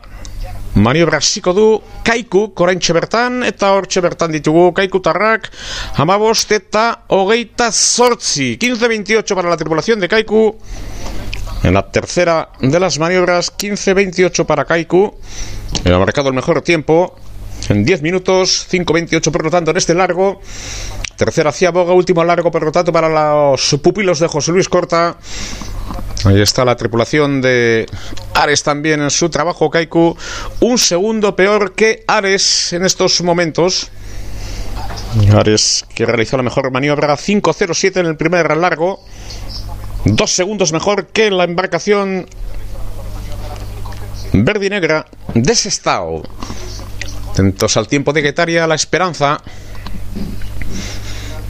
Speaker 1: maniobra hasiko du kaiku koraintxe bertan, eta hortxe bertan ditugu kaikutarrak, amabost eta hogeita zortzi, 15-28 para la tripulación de kaiku, en la tercera de las maniobras, 15-28 para Kaiku. Ha marcado el mejor tiempo en 10 minutos, 5-28 por lo tanto en este largo. Tercera hacia Boga, último largo por lo tanto para los pupilos de José Luis Corta. Ahí está la tripulación de Ares también en su trabajo, Kaiku. Un segundo peor que Ares en estos momentos. Ares que realizó la mejor maniobra 5-0-7 en el primer largo. Dos segundos mejor que la embarcación verde y negra de. Atentos al tiempo de Guetaria, la esperanza.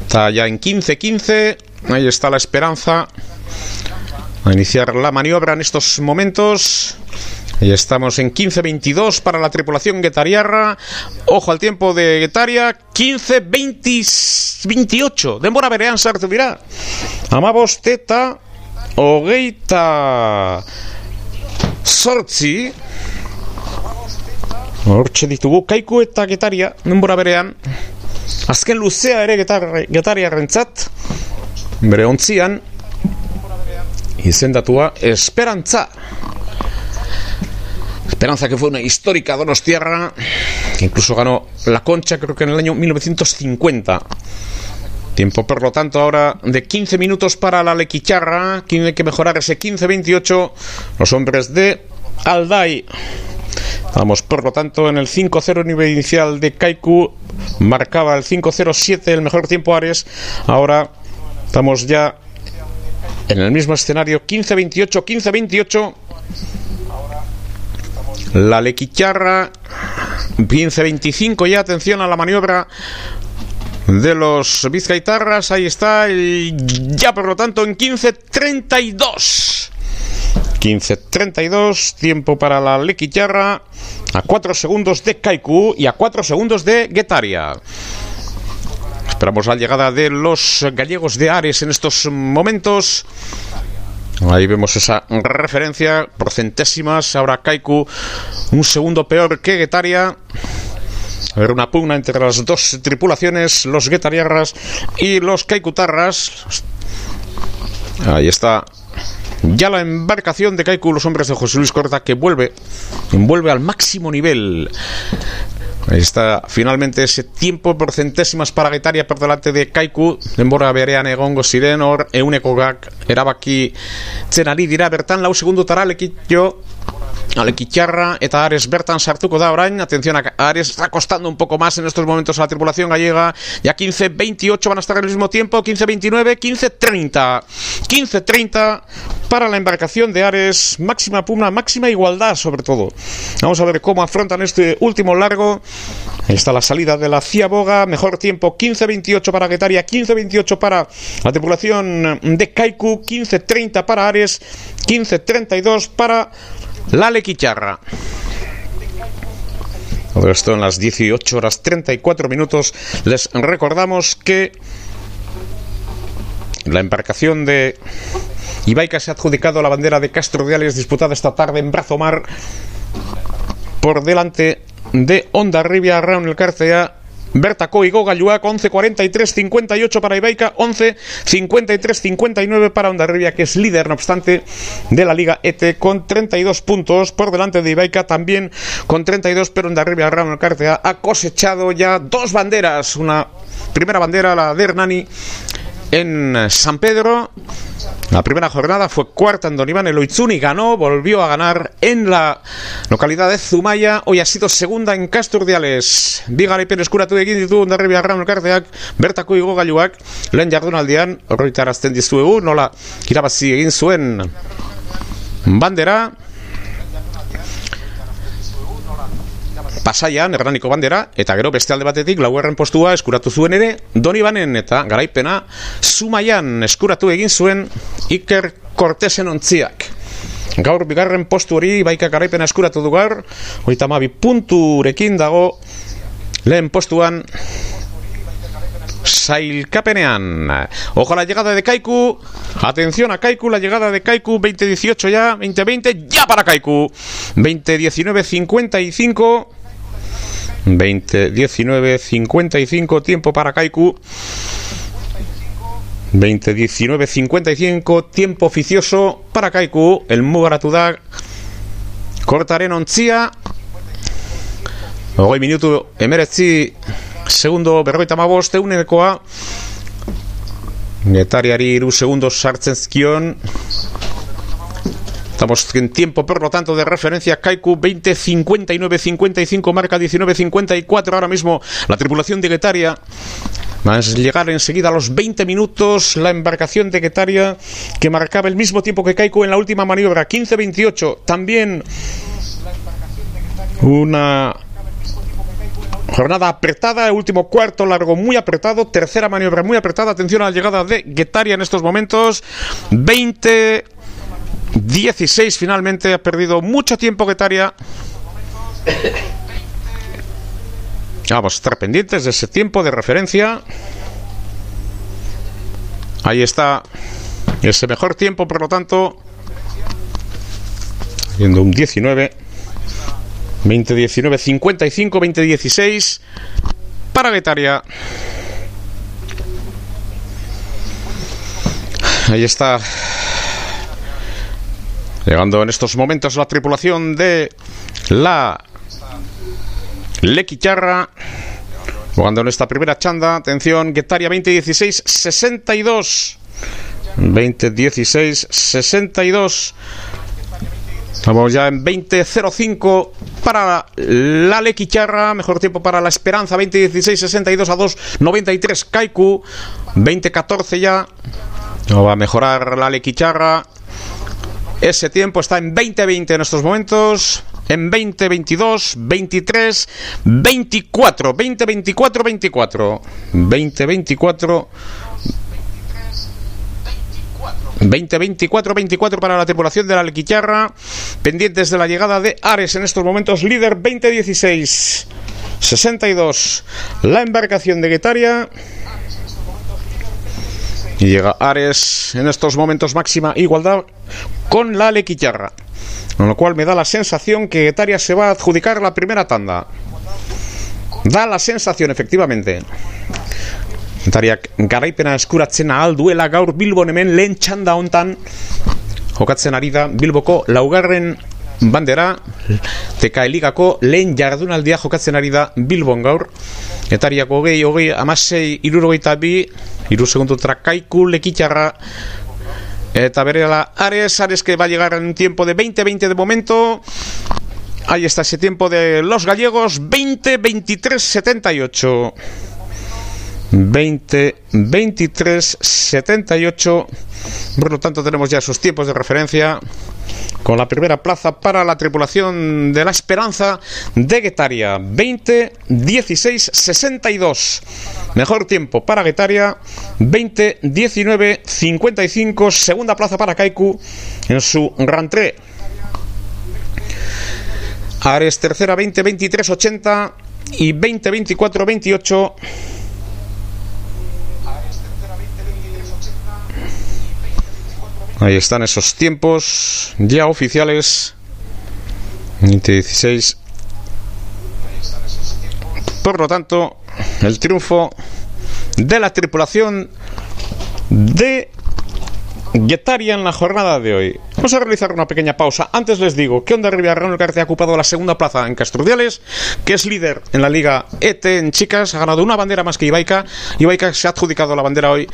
Speaker 1: Está ya en 15-15. Ahí está la esperanza. A iniciar la maniobra en estos momentos. Y estamos en 15-22 para la tripulación guetariarra. Ojo al tiempo de Guetaria. 15-28. Denbora berean sartu dira. Amabos teta. Hogeita. Sortzi. Hortxe ditugu. Kaiku eta Getaria. Denbora berean. Azken luzea ere Getaria rentzat. Bere ontzian. Izendatua Esperantza. Esperanza que fue una histórica donostiarra que incluso ganó la concha creo que en el año 1950. Tiempo, por lo tanto, ahora de 15 minutos para la Lequicharra. Tiene que mejorar ese 15-28 los hombres de Alday. Vamos, por lo tanto, en el 5-0 nivel inicial de Kaiku. Marcaba el 5-0-7 el mejor tiempo Ares. Ahora estamos ya en el mismo escenario 15-28, 15-28. La Lequicharra 15-25 ya, atención a la maniobra de los Vizcaitarras, ahí está, ya por lo tanto en 15-32. 15-32, tiempo para la Lequicharra, a 4 segundos de Kaiku y a 4 segundos de Guetaria. Esperamos la llegada de los gallegos de Ares en estos momentos. Ahí vemos esa referencia por centésimas. Ahora Kaiku un segundo peor que Guetaria. A ver, una pugna entre las dos tripulaciones, los Guetariarras y los Kaikutarras. Ahí está ya la embarcación de Kaiku, los hombres de José Luis Corta, que vuelve, vuelve al máximo nivel. Está finalmente ese tiempo por centésimas para Guetaria por delante de Kaiku, denbora berean egongo ziren hor eunekogak erabaki zen ari dira bertan lau segundu tara lekitio Alequicharra eta Ares bertan sartuko da orain. Atención a Ares está costando un poco más en estos momentos a la tripulación gallega. Ya 15-28 van a estar al mismo tiempo. 15-29, 15-30. 15-30 para la embarcación de Ares. Máxima pugna, máxima igualdad sobre todo. Vamos a ver cómo afrontan este último largo. Ahí está la salida de la Ciaboga. Mejor tiempo 15-28 para Guetaria, 15-28 para la tripulación de Kaiku, 15-30 para Ares, 15-32 para la Lequicharra. Esto en las 18 horas 34 minutos. Les recordamos que la embarcación de Ibaica se ha adjudicado la bandera de Castro Reales disputada esta tarde en Brazomar por delante de Onda Rivia, Raúl el Bertako Igo Gailuak 11.43.58 para Ibaica, 11.53.59 para Ondarribia, que es líder, no obstante, de la Liga ET con 32 puntos por delante de Ibaica, también con 32, pero Ondarribia Ramón Cartea ha cosechado ya dos banderas, una primera bandera, la de Hernani, en San Pedro. La primera jornada fue cuarta en Don Iván Eloizuni, ganó, volvió a ganar en la localidad de Zumaya. Hoy ha sido segunda en Casturdiales. Bigara ipen eskuratu egin ditu ondarribia gran elkarteak, bertako igo gailuak, lehen jardunaldian, horretarazten dizuegu, nola irabazi egin zuen bandera. Pasaian, Hernaniko bandera, eta gero beste alde batetik lauerren postua eskuratu zuen ere, Donibanen eta garaipena Zumaian eskuratu egin zuen Iker Cortesen ontziak. Gaur bigarren postu hori baika garaipena eskuratu du gaur, hogeita hamabi punturekin dago lehen postuan Sailkapenean. La llegada de Kaiku. Atención a Kaiku, la llegada de Kaiku 2018 ya, 2020 ya para Kaiku. 2019 55 20 19 55 tiempo para Kaiku. 20 19 55 tiempo oficioso para Kaiku, el Mugaratudak. Kortaren ontzia. Hogei minutu emeretzi segundo berroita mabost eunekoa Getariari iru segundos sartzen zkion Estamos en tiempo, por lo tanto, de referencia. Kaiku 20, 59, 55, marca 19, 54. Ahora mismo la tripulación de Guetaria. A llegar enseguida a los 20 minutos la embarcación de Guetaria que marcaba el mismo tiempo que Kaiku en la última maniobra, 15-28. También una Jornada apretada, último cuarto largo muy apretado, tercera maniobra muy apretada. Atención a la llegada de Guetaria en estos momentos. 20 16 finalmente ha perdido mucho tiempo Guetaria. Vamos a estar pendientes de ese tiempo de referencia. Ahí está ese mejor tiempo, por lo tanto, viendo un 19, 20, 19, 55, 20, 16 para Guetaria. Ahí está Llegando en estos momentos la tripulación de la Lequicharra. Jugando en esta primera chanda. Atención, Guetaria 2016 62. 2016 62. Estamos ya en 20.05 para la Lequicharra, mejor tiempo para la Esperanza, 20.16, 62 a 2, 93 Kaiku, 20.14 ya No va a mejorar la Lequicharra. Ese tiempo está en 20-20 en estos momentos. En 20, 22, 23, 24, 20, 24, 24. 20, 24. 20, 24, 24 para la tripulación de la Lequicharra. Pendientes de la llegada de Ares en estos momentos, líder 20, 16, 62. La embarcación de Guetaria. Y llega Ares en estos momentos máxima igualdad con la Lequicharra. Con lo cual me da la sensación que Guetaria se va a adjudicar la primera tanda. Da la sensación, efectivamente. Getaria garaipena eskuratzen ahal duela gaur Bilbon hemen lehen txanda hontan jokatzen ari da Bilboko laugarren bandera teka eligako lehen jardunaldia jokatzen ari da Bilbon gaur Etariako hogei, hogei, amasei, irurogeita bi, iru segundu trakaiku, lekitxarra, Eta verela Ares, Ares que va a llegar en un tiempo de 20-20 de momento. Ahí está ese tiempo de los gallegos, 20-23-78. 20-23-78. Por lo tanto, tenemos ya esos tiempos de referencia con la primera plaza para la tripulación de la Esperanza de Guetaria. 20-16-62. Mejor tiempo para Guetaria. 20-19-55. Segunda plaza para Kaiku en su rentrée. Ares tercera 20-23-80 y 20-24-28. Ahí están esos tiempos ya oficiales. 2016. Por lo tanto, el triunfo de la tripulación de Guetaria en la jornada de hoy. Vamos a realizar una pequeña pausa. Antes les digo que Onda Rivia Real ha ocupado la segunda plaza en Castrudiales, que es líder en la Liga ET en chicas, ha ganado una bandera más que Ibaica. Ibaica se ha adjudicado la bandera hoy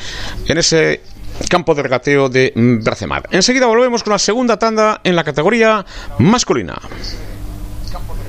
Speaker 1: en ese campo de regateo de Bracemar. Enseguida volvemos con la segunda tanda en la categoría masculina. Campo de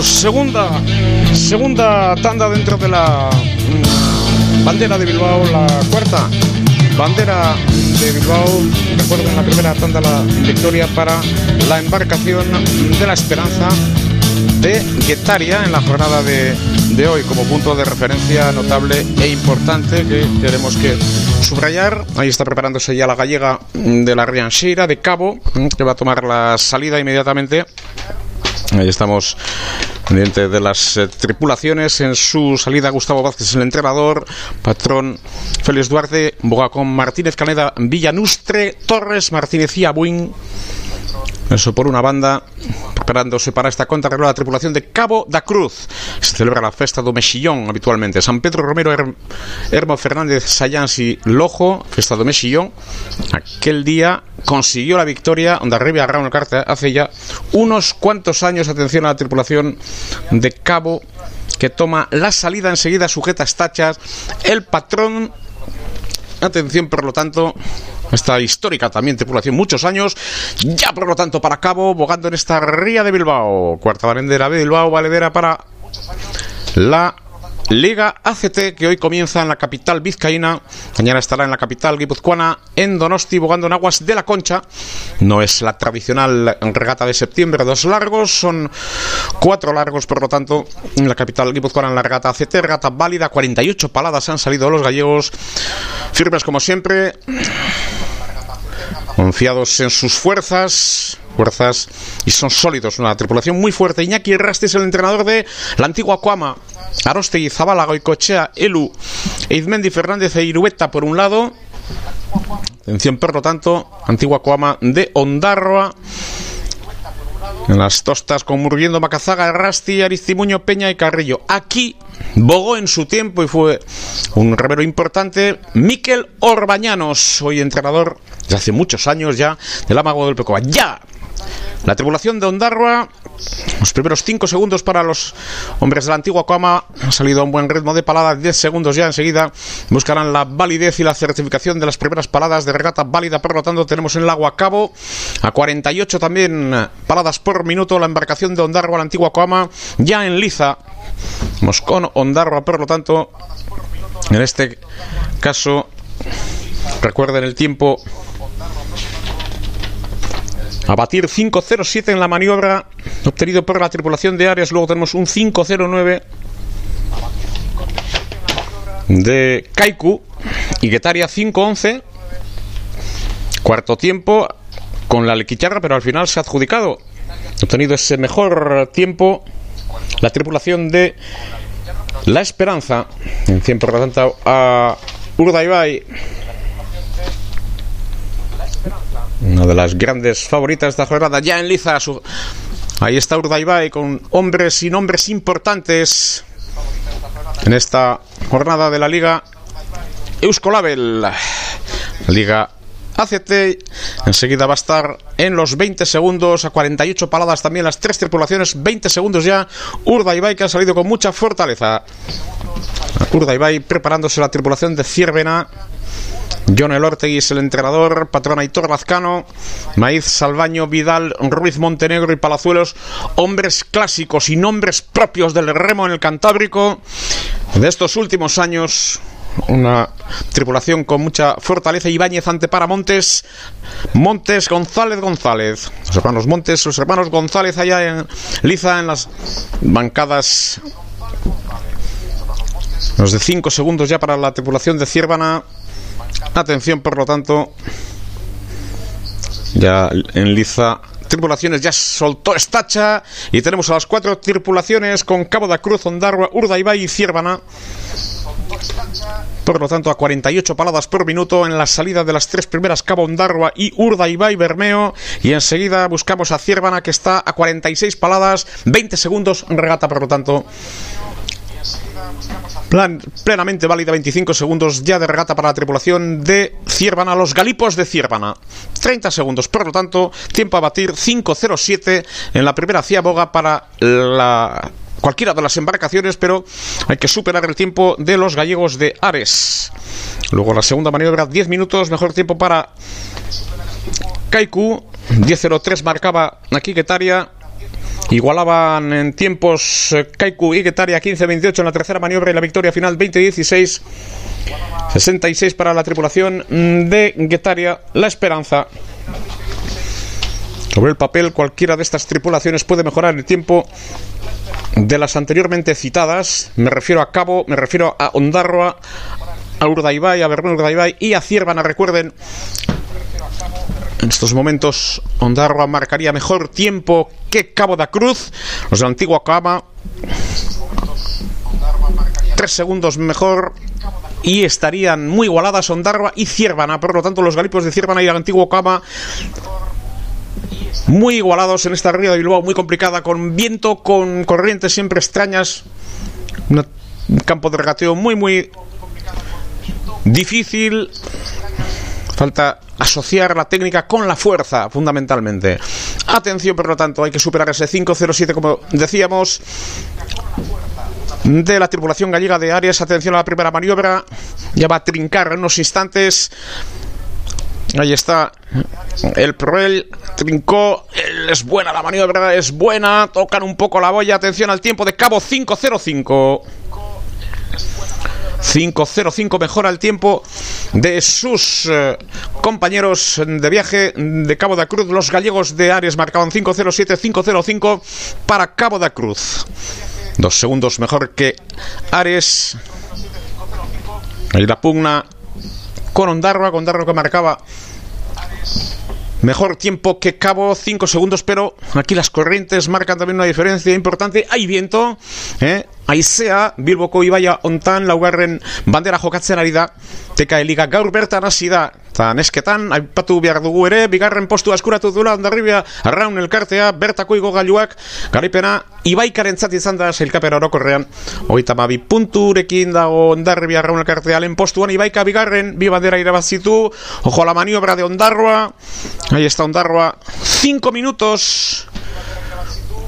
Speaker 1: Segunda, segunda tanda dentro de la mm, bandera de Bilbao, la cuarta bandera de Bilbao. Recuerden la primera tanda la victoria para la embarcación de la Esperanza de Guetaria en la jornada de, de hoy como punto de referencia notable e importante que tenemos que subrayar. Ahí está preparándose ya la gallega de la Rianxeira de Cabo, que va a tomar la salida inmediatamente. Ahí estamos pendientes de las eh, tripulaciones. En su salida, Gustavo Vázquez, el entrenador. Patrón Félix Duarte. Bogacón Martínez Caneda Villanustre. Torres Martínez y Abuin. Eso por una banda, preparándose para esta contrarreloj la tripulación de Cabo da Cruz. Se celebra la festa do Mexillón habitualmente. San Pedro Romero, Her- Hermo Fernández, Sayans y Lojo, festa do Mexillón. Aquel día consiguió la victoria, donde arriba agarraron el carta hace ya unos cuantos años. Atención a la tripulación de Cabo que toma la salida enseguida, sujeta tachas. El patrón Atención, por lo tanto, esta histórica también tripulación, muchos años, ya por lo tanto para cabo, bogando en esta ría de Bilbao. Cuarta de Bilbao, valedera para la Liga ACT que hoy comienza en la capital vizcaína. Mañana estará en la capital guipuzcoana, en Donosti, bogando en aguas de la Concha. No es la tradicional regata de septiembre, dos largos, son cuatro largos, por lo tanto, en la capital guipuzcoana en la regata ACT, regata válida, 48 paladas han salido los gallegos, firmes como siempre, confiados en sus fuerzas, fuerzas y son sólidos, una tripulación muy fuerte. Iñaki Rasti es el entrenador de la antigua Cuama, Arostegui, Zabala, Goicochea, Elu, Eizmendi, Fernández e Irueta por un lado. Atención, por lo tanto, antigua Cuama de Ondarroa. En las tostas con Murviendo, Macazaga, Rasti, Aristimuño, Peña y Carrillo. Aquí bogó en su tiempo y fue un remero importante Miquel Orbañanos, hoy entrenador desde hace muchos años ya del Amago del Pecoa. ¡Ya! La tripulación de Ondarroa, los primeros 5 segundos para los hombres de la antigua Coama, ha salido a un buen ritmo de palada, 10 segundos ya enseguida, buscarán la validez y la certificación de las primeras paladas de regata válida, por lo tanto tenemos en el agua a cabo, a 48 también paladas por minuto, la embarcación de Ondarroa, la antigua Coama, ya en liza, vamos con Ondarroa, por lo tanto, en este caso, recuerden el tiempo a batir 5.07 en la maniobra obtenido por la tripulación de Arias. Luego tenemos un 5.09 de Kaiku y Guetaria 5.11. Cuarto tiempo con la Lequicharra, pero al final se ha adjudicado. Obtenido ese mejor tiempo la tripulación de La Esperanza. En tiempo, por lo tanto, a Urdaibai. Una de las grandes favoritas de esta jornada, ya en liza. Su... Ahí está Urdaibai con hombres y nombres importantes en esta jornada de la Liga Euskolabel, la Liga ACT. Enseguida va a estar en los 20 segundos, a 48 paladas también las tres tripulaciones, 20 segundos ya. Urdaibai que ha salido con mucha fortaleza. Urdaibai preparándose la tripulación de Ciervena. John Elortegui es el entrenador, patrón Aitor Lazcano, Maíz Salvaño, Vidal, Ruiz Montenegro y Palazuelos, hombres clásicos y nombres propios del remo en el Cantábrico de estos últimos años. Una tripulación con mucha fortaleza. Ibáñez ante para Montes. Montes, González, González. Los hermanos Montes, los hermanos González allá en Liza en las bancadas. Los de 5 segundos ya para la tripulación de Ciervana. Atención, por lo tanto, ya en Liza tripulaciones ya soltó estacha y tenemos a las cuatro tripulaciones con Cabo da Cruz, Ondarroa, Urdaibai y Ciervana. Por lo tanto, a 48 paladas por minuto en la salida de las tres primeras Cabo Ondarroa y Urdaibai Bermeo. Y enseguida buscamos a Ciervana que está a 46 paladas, 20 segundos regata, por lo tanto. Plan, plenamente válida 25 segundos ya de regata para la tripulación de Ciervana, los Galipos de Ciervana. 30 segundos, por lo tanto, tiempo a batir 5.07 en la primera ciaboga para la cualquiera de las embarcaciones, pero hay que superar el tiempo de los gallegos de Ares. Luego la segunda maniobra, 10 minutos, mejor tiempo para Kaiku, 10.03 marcaba aquí Getaria, Igualaban en tiempos eh, Kaiku y Getaria 15-28 en la tercera maniobra y la victoria final 20-16. 66 para la tripulación de Getaria. La esperanza. Sobre el papel, cualquiera de estas tripulaciones puede mejorar el tiempo de las anteriormente citadas. Me refiero a Cabo, me refiero a Ondarroa, a Urdaibai, a Bermeo Urdaibai y a Ciervana. Recuerden, en estos momentos Ondarroa marcaría mejor tiempo que Cabo da Cruz. Los de la antigua Cama. Tres segundos mejor. Y estarían muy igualadas Ondarroa y Ciervana. Por lo tanto, los galipos de Ciervana y el antiguo Cama muy igualados en esta ría de Bilbao, muy complicada, con viento, con corrientes siempre extrañas. Un campo de regateo muy, muy difícil. Falta asociar la técnica con la fuerza, fundamentalmente. Atención, por lo tanto, hay que superar ese 507, como decíamos, de la tripulación gallega de Arias. Atención a la primera maniobra. Ya va a trincar en unos instantes. Ahí está el Proel, trincó, es buena la maniobra, es buena, tocan un poco la boya, atención al tiempo de cabo 505. 5.05 mejora el tiempo de sus eh, compañeros de viaje de Cabo da Cruz. Los gallegos de Ares marcaban 5.07, 5.05 para Cabo da Cruz. Dos segundos mejor que Ares. Ahí la pugna con Ondarroa, con Ondarroa que marcaba Mejor tiempo que Cabo, 5 segundos, pero aquí las corrientes marcan también una diferencia importante. Hay viento, ¿eh? Aizea, Bilboko ibaia ontan, laugarren bandera jokatzen ari da, teka eliga gaur bertan hasi da, eta nesketan, aipatu behar dugu ere, bigarren postu askuratu duela, ondarribia, arraun elkartea, bertako igogailuak, garaipena, ibaikaren zati izan da, zelkapera orokorrean, oita mabi punturekin dago ondarribia arraun elkartea, lehen postuan, ibaika bigarren, bi bandera irabazitu, ojo la maniobra de ondarroa, ahí está ondarroa, 5 minutos,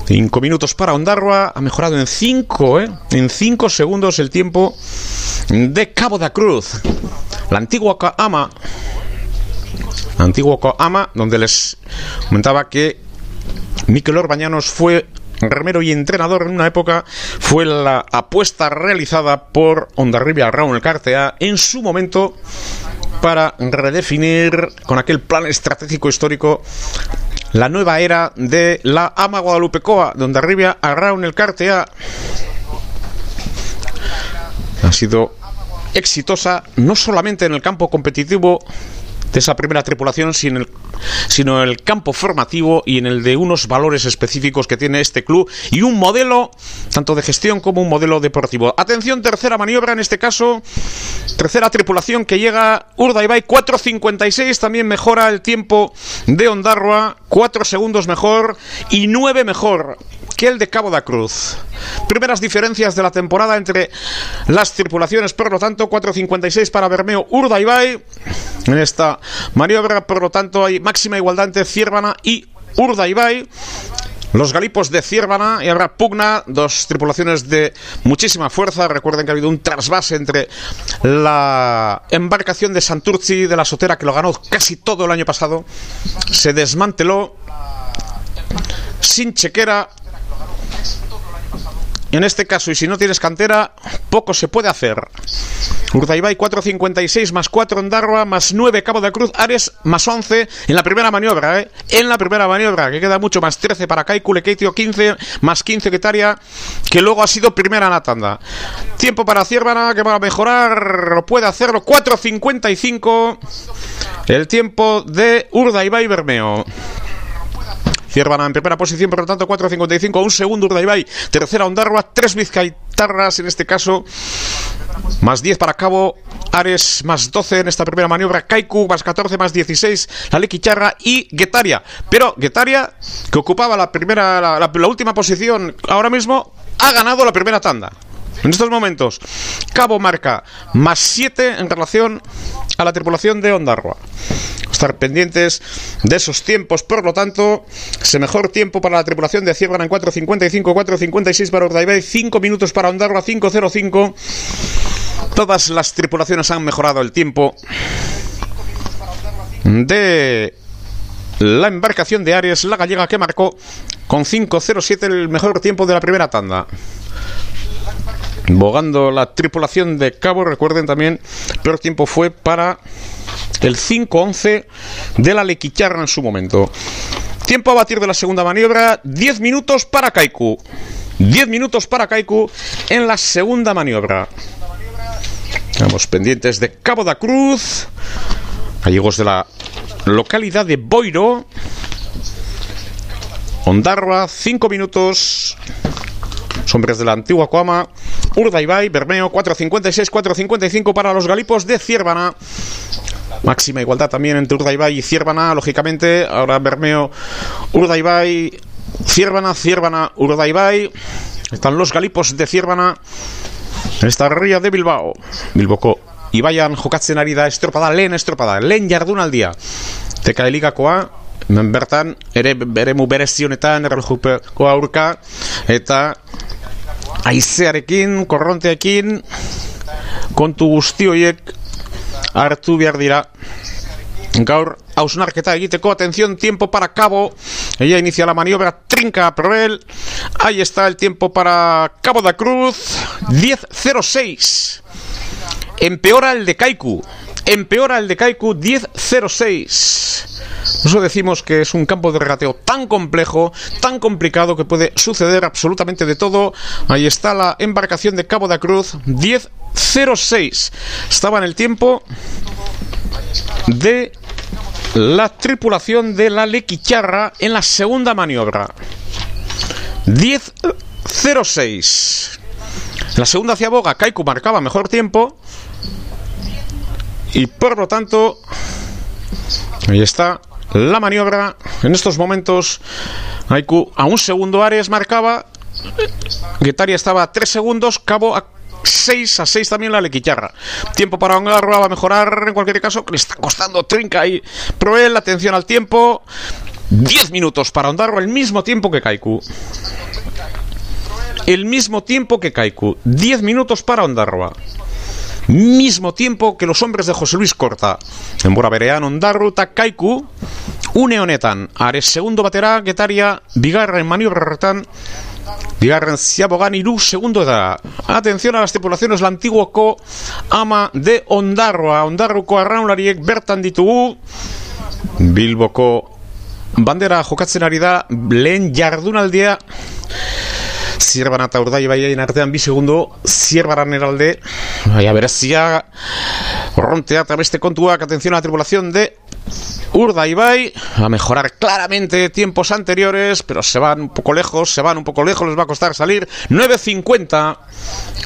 Speaker 1: 5 minutos para Ondarroa. Ha mejorado en 5, ¿eh? En 5 segundos el tiempo de Cabo da Cruz. La antigua Ama. La antigua Ama, donde les comentaba que Miquel Orbañanos fue remero y entrenador en una época fue la apuesta realizada por Ondarribia Raúl Cartea en su momento para redefinir con aquel plan estratégico histórico la nueva era de la Ama Guadalupe Coa, donde arriba Arraun el Cartea ha sido exitosa no solamente en el campo competitivo de esa primera tripulación, sino el, el campo formativo y en el de unos valores específicos que tiene este club y un modelo tanto de gestión como un modelo deportivo. Atención, tercera maniobra en este caso, tercera tripulación que llega Urdaibai 4.56, también mejora el tiempo de Ondarroa, 4 segundos mejor y 9 mejor que el de Cabo da Cruz. Primeras diferencias de la temporada entre las tripulaciones, por lo tanto, 4.56 para Bermeo Urdaibai en esta maniobra. Por lo tanto, hay máxima igualdad entre Ciervana y Urdaibai. Los galipos de Ciervana y habrá pugna, dos tripulaciones de muchísima fuerza. Recuerden que ha habido un trasvase entre la embarcación de Santurci de la Sotera, que lo ganó casi todo el año pasado. Se desmanteló sin chequera en este caso, y si no tienes cantera, poco se puede hacer. Urdaibai 4.56 más 4 Ondarroa más 9 Cabo de Cruz, Ares más 11 en la primera maniobra, ¿eh? En la primera maniobra, que queda mucho más 13 para Kaiku, Lekeitio 15 más 15 Getaria, que luego ha sido primera en la tanda. Tiempo para Ciervana, que va a mejorar, puede hacerlo 4.55 el tiempo de Urdaibai Bermeo. Ciervana en primera posición, por lo tanto 4.55, un segundo Urdaibai, tercera Ondarroa, tres Vizcaitarras en este caso, más 10 para Cabo, Ares más 12 en esta primera maniobra, Kaiku más 14 más 16, la Lequicharra y Guetaria. Pero Guetaria, que ocupaba la primera, la última posición ahora mismo, ha ganado la primera tanda. En estos momentos, Cabo marca más 7 en relación a la tripulación de Ondarroa. Estar pendientes de esos tiempos, por lo tanto, ese mejor tiempo para la tripulación de Ciervan en 4.55, 4.56 para Urdaibai, 5 minutos para Ondarroa, 5.05. Todas las tripulaciones han mejorado el tiempo de la embarcación de Aries, la gallega que marcó con 5.07 el mejor tiempo de la primera tanda bogando la tripulación de Cabo. Recuerden también, peor tiempo fue para el 5-11 de la Lequicharra en su momento. Tiempo a batir de la segunda maniobra, 10 minutos para Kaiku. 10 minutos para Kaiku en la segunda maniobra. Estamos pendientes de Cabo da Cruz, gallegos de la localidad de Boiro. Ondarroa, 5 minutos. Hombres de la antigua Coama, Urdaibai, Bermeo, 4.56, 4.55 para los galipos de Ciervana. Máxima igualdad también entre Urdaibai y Ciervana, lógicamente. Ahora Bermeo, Urdaibai, Ciervana, Ciervana, Urdaibai. Están los galipos de Ciervana en esta ría de Bilbao. Bilboko. Ibaian jokatzen ari da estropada, lehen estropada, lehen jardunaldia. Teka eligakoa, bertan, ere beremu berezionetan, erreljupeko aurka, eta aizearekin, korronteekin, kontu guzti horiek hartu behar dira. Gaur, hausnarketa egiteko, atención, tiempo para Cabo. Ella inicia la maniobra, trinca a Proel. Ahí está el tiempo para Cabo da Cruz, 10.06. Empeora el de Kaiku. Empeora el de Kaiku 10.06. Eso decimos que es un campo de regateo tan complejo, tan complicado que puede suceder absolutamente de todo. Ahí está la embarcación de Cabo da Cruz 10.06. Estaba en el tiempo de la tripulación de la Lequicharra en la segunda maniobra. 10.06. En la segunda hacia Boga, Kaiku marcaba mejor tiempo. Y por lo tanto, ahí está la maniobra. En estos momentos, Aiku a un segundo Ares marcaba. Guetaria estaba a 3 segundos, Cabo a 6 a 6 también la Lequicharra. Tiempo para Ongarroa va a mejorar en cualquier caso, le está costando trinca y Proel, atención al tiempo. 10 minutos para Ondarroa, el mismo tiempo que Kaiku. El mismo tiempo que Kaiku. 10 minutos para Ondarroa mismo tiempo que los hombres de José Luis Corta. En Berean Ondarru eta Kaiku, une honetan, Ares segundo batera, Getaria, bigarren maniobra horretan, bigarren ziabogan iru segundo da. Atención a las tripulaciones, la antiguoko ama de Ondarroa, Ondarruko arraunlariek bertan ditugu, Bilboko bandera jokatzen ari da, lehen jardunaldia, Zierban eta urdai baiain artean bi segundo Zierbaran eralde Baina berezia Rontea eta beste kontuak Atención a la tripulación de Urdaibai a mejorar claramente tiempos anteriores, pero se van un poco lejos, se van un poco lejos, les va a costar salir 9.50.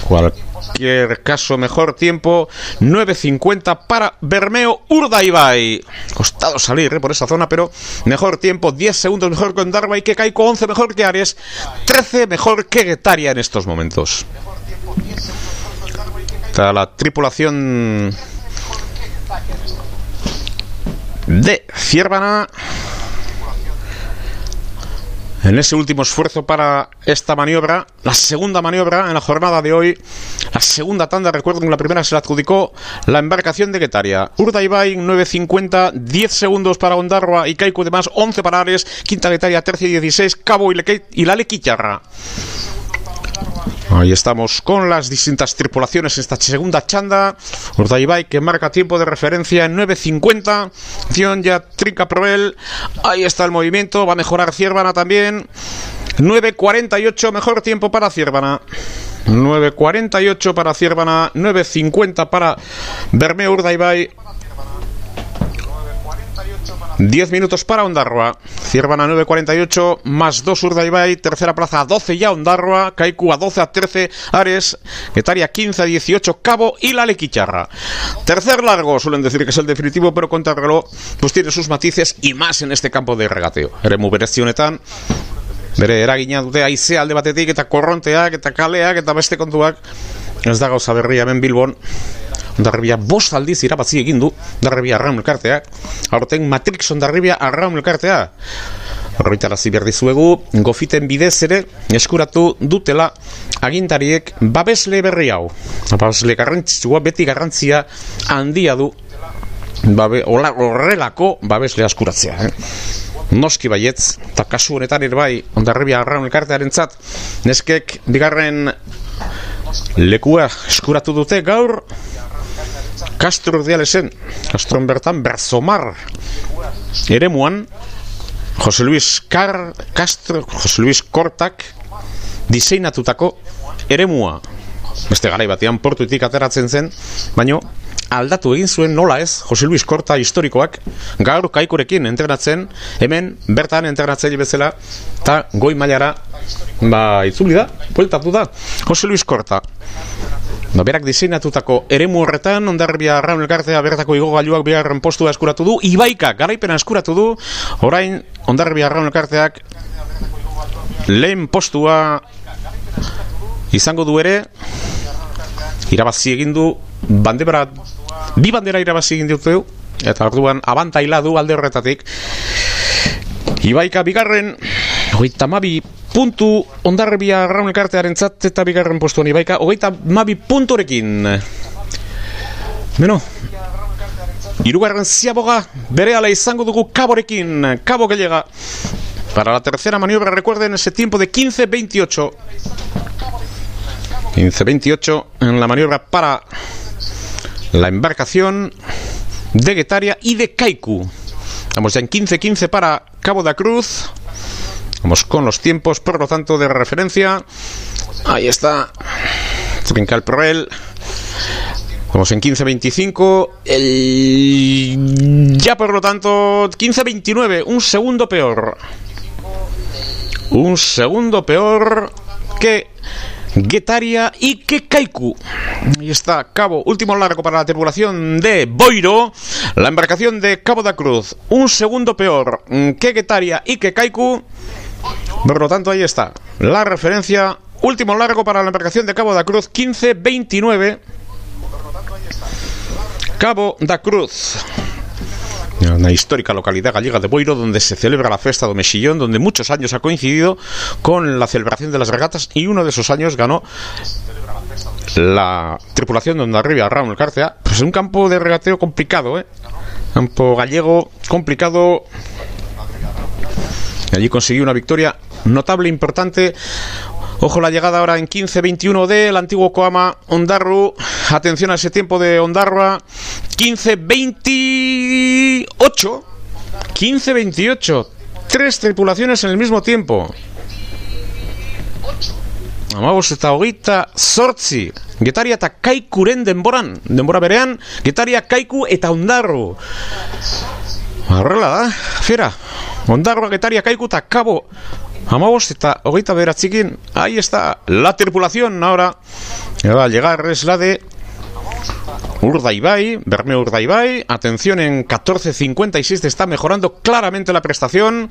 Speaker 1: Cualquier caso, mejor tiempo 9.50 para Bermeo Urdaibai. Costado salir eh, por esa zona, pero mejor tiempo, 10 segundos mejor que Darbai, que Kaiko, 11 mejor que Aries, 13 mejor que Getaria en estos momentos. Está la tripulación de Ciervana en ese último esfuerzo para esta maniobra, la segunda maniobra en la jornada de hoy, la segunda tanda, recuerdo que la primera se la adjudicó la embarcación de Guetaria. Urdaibai 9.50, 10 segundos para Ondarroa y Kaiku de más, 11 para Ares, quinta Guetaria, tercia 16, Cabo y, y la Lequicharra. Ahí estamos con las distintas tripulaciones en esta segunda chanda. Urdaibai que marca tiempo de referencia en 9.50. Acción ya Trinca Proel. Ahí está el movimiento. Va a mejorar Ciervana también. 9.48, mejor tiempo para Ciervana. 9.48 para Ciervana. 9.50 para Bermeo Urdaibai. 10 minutos para Ondarroa. Ciervan a 9.48, más 2 Urdaibai. Tercera plaza a 12 ya Ondarroa. Kaiku a 12 a 13. Ares. Getaria 15 a 18. Cabo y la Lequicharra. Tercer largo, suelen decir que es el definitivo, pero contrarreloj pues tiene sus matices y más en este campo de regateo. Eremu berezionetan. Bere eragina dute aizea alde batetik eta korronteak eta kaleak eta beste kontuak ez da gauza berria hemen Bilbon Ondarribia bost aldiz irabazi egin du Ondarribia arraun elkarteak. Aurten Matrix Ondarribia arraun elkartea. Horritarazi behar dizuegu gofiten bidez ere eskuratu dutela agintariek babesle berri hau. Babesle garrantzitsua beti garrantzia handia du babe, ola, horrelako babesle askuratzea eh? noski baietz eta kasu honetan ere bai ondarribia arraun elkartearen zat neskek bigarren lekua eskuratu dute gaur Castro Urdialesen Castron bertan Berzomar. Eremuan Jose Luis Car Castro Jose Luis Kortak diseinatutako eremua. Beste garai batean portutik ateratzen zen baino aldatu egin zuen nola ez Jose Luis Korta historikoak gaur kaikurekin entrenatzen hemen bertan entrenatzen bezala eta goi mailara ba itzuli da, bueltatu da. Jose Luis Korta Ba, berak diseinatutako eremu horretan ondarribia arraun elkartea bertako igogailuak bigarren postua eskuratu du. Ibaika garaipena eskuratu du. Orain ondarribia arraun elkarteak lehen postua izango du ere. Irabazi egin du bandera bi bandera irabazi egin dute eta orduan abantaila du alde horretatik. Ibaika bigarren hogeita mabi puntu ondarribia arraun elkartearen zat eta bigarren postuan Ibaika hogeita mabi puntorekin Beno, Irugarren ziaboga bere ala izango dugu kaborekin, kabo que llega. Para la tercera maniobra, recuerden ese tiempo de 15-28. 15-28 en la maniobra para la embarcación de Guetaria y de Kaiku. Estamos ya en 15-15 para Cabo da Cruz. Vamos con los tiempos, por lo tanto, de referencia. Ahí está. Trincal Proel. Vamos en 15-25. El... Ya por lo tanto, 15-29. Un segundo peor. Un segundo peor que Guetaria y que Kaiku. Ahí está, cabo, último largo para la tripulación de Boiro, la embarcación de Cabo da Cruz. Un segundo peor que Guetaria y que Kaiku. Por lo tanto, ahí está, la referencia. Último largo para la embarcación de Cabo da Cruz, 15-29. Cabo da Cruz. Una histórica localidad gallega de Boiro donde se celebra la fiesta de Mexillón, donde muchos años ha coincidido con la celebración de las regatas y uno de esos años ganó la tripulación de Ondarribia Raúl Cárcea. Pues un campo de regateo complicado, ¿eh? Campo gallego complicado. Allí consiguió una victoria notable, importante. Ojo la llegada ahora en 15-21 del antiguo Coama Ondarru. Atención a ese tiempo de Ondarrua. 15-28. 15-28. Tres tripulaciones en el mismo tiempo. Amabos eta hogeita sortzi. Getaria eta kaikuren denboran. Denbora berean, Getaria kaiku eta ondarru. Horrela da, fiera. Ondarroa, Getaria, kaiku eta kabo. Amabos eta hogeita beratzikin. Ahí está la tripulación ahora. Va a llegar es la de Urdaibai, Bermeo Urdaibai, atención en 14.56 está mejorando claramente la prestación,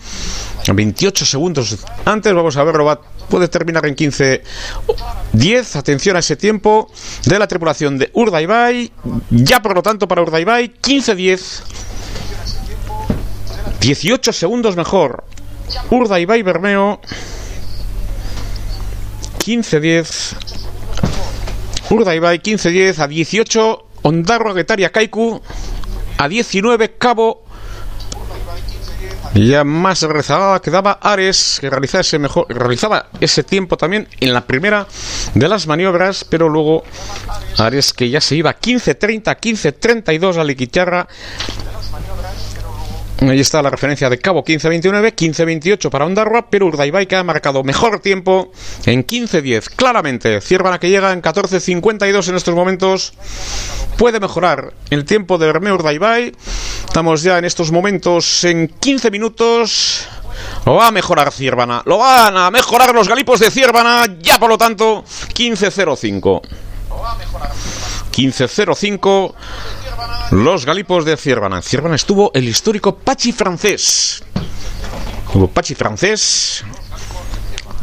Speaker 1: 28 segundos antes, vamos a verlo, va, puede terminar en 15.10, atención a ese tiempo de la tripulación de Urdaibai, ya por lo tanto para Urdaibai, 15.10. 18 segundos mejor. Urdaibai Bermeo 15-10. Urdaibai 15-10 a 18. Ondarroa Getaria Kaiku a 19. Cabo ya más rezagada quedaba Ares, que realizaba ese, mejor, realizaba ese tiempo también en la primera de las maniobras, pero luego Ares que ya se iba 15-30, 15-32 a Liquitarra. Ahí está la referencia de Cabo 15-29, 15-28 para Ondarroa, pero Urdaibai que ha marcado mejor tiempo en 15-10. Claramente, Ciervana que llega en 14-52 en estos momentos puede mejorar el tiempo de Bermeo Urdaibai. Estamos ya en estos momentos en 15 minutos. Lo va a mejorar Ciervana. Lo van a mejorar los galipos de Ciervana. Ya por lo tanto, 15-05. 15-05. Los galipos de Ciervana. Ciervana estuvo el histórico Pachi francés. Pachi francés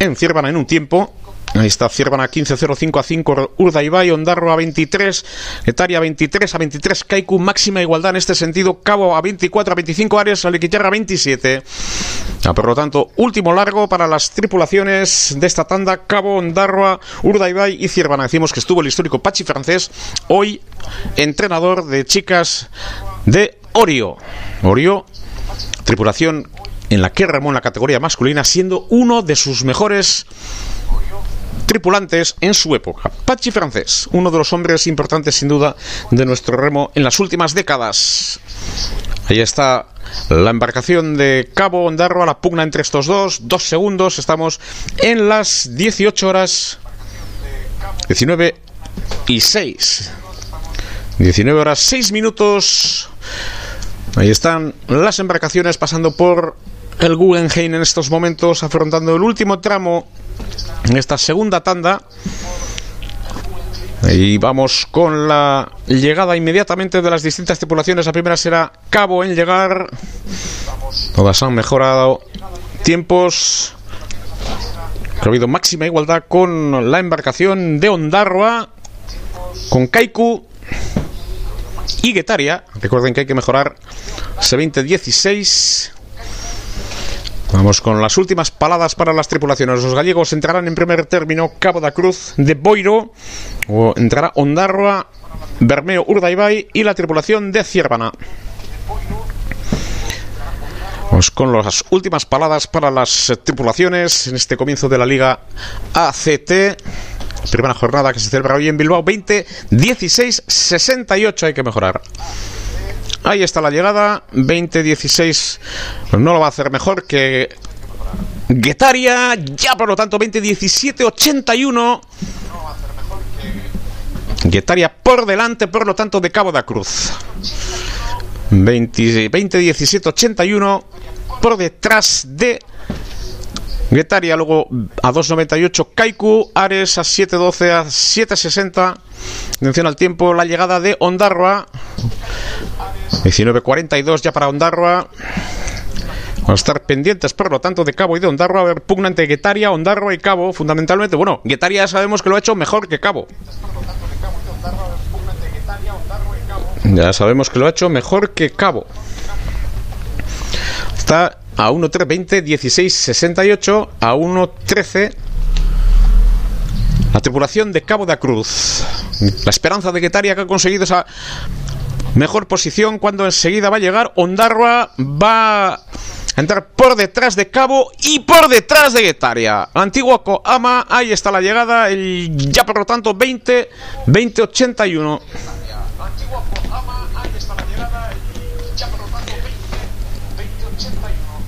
Speaker 1: en Ciervana en un tiempo. Ahí está Ciervana 15-05 a 5, Urdaibai, Ondarro a 23, Etaria 23 a 23, Kaiku máxima igualdad en este sentido, Cabo a 24 a 25, Ares, Alequiterra a 27. Ah, por lo tanto, último largo para las tripulaciones de esta tanda, Cabo, Ondarroa, Urdaibai y Ciervana. Decimos que estuvo el histórico Pachi francés, hoy entrenador de chicas de Orio. Orio, tripulación en la que remó en la categoría masculina, siendo uno de sus mejores tripulantes en su época. Pachi francés, uno de los hombres importantes sin duda de nuestro remo en las últimas décadas. Ahí está la embarcación de Cabo Ondarro a la pugna entre estos dos. Dos segundos. Estamos en las 18 horas 19 y 6. 19 horas 6 minutos. Ahí están las embarcaciones pasando por el Guggenheim en estos momentos, afrontando el último tramo en esta segunda tanda. Y vamos con la llegada inmediatamente de las distintas tripulaciones. La primera será Cabo en llegar. Todas han mejorado tiempos. Ha habido máxima igualdad con la embarcación de Ondarroa, con Kaiku y Guetaria. Recuerden que hay que mejorar ese 20-16. Vamos con las últimas paladas para las tripulaciones. Los gallegos entrarán en primer término Cabo da Cruz de Boiro, o entrará Ondarroa, Bermeo, Urdaibai y la tripulación de Ciervana. Vamos con las últimas paladas para las tripulaciones en este comienzo de la Liga ACT. Primera jornada que se celebra hoy en Bilbao, 20, 16, 68 hay que mejorar. Ahí está la llegada, 20-16. No lo va a hacer mejor que Guetaria. Ya por lo tanto, 20-17-81. Guetaria por delante, por lo tanto, de Cabo da Cruz. 20-17-81 por detrás de Guetaria. Luego a 2.98 Kaiku. Ares a 7.12 a 7.60. Atención al tiempo, la llegada de Ondarroa. 19.42 ya para Ondarroa. Vamos a estar pendientes, por lo tanto, de Cabo y de Ondarroa. A ver, pugna entre Guetaria, Ondarroa y Cabo, fundamentalmente. Bueno, Guetaria ya sabemos que lo ha hecho mejor que Cabo. Ya sabemos que lo ha hecho mejor que Cabo. Está a 1.320, 16, 68, a 1.13. La tripulación de Cabo da Cruz. La esperanza de Guetaria que ha conseguido esa mejor posición cuando enseguida va a llegar Ondarroa va a entrar por detrás de Cabo y por detrás de Guetaria. Antiguo Coama, ahí está la llegada, el, ya por lo tanto 20 20 81.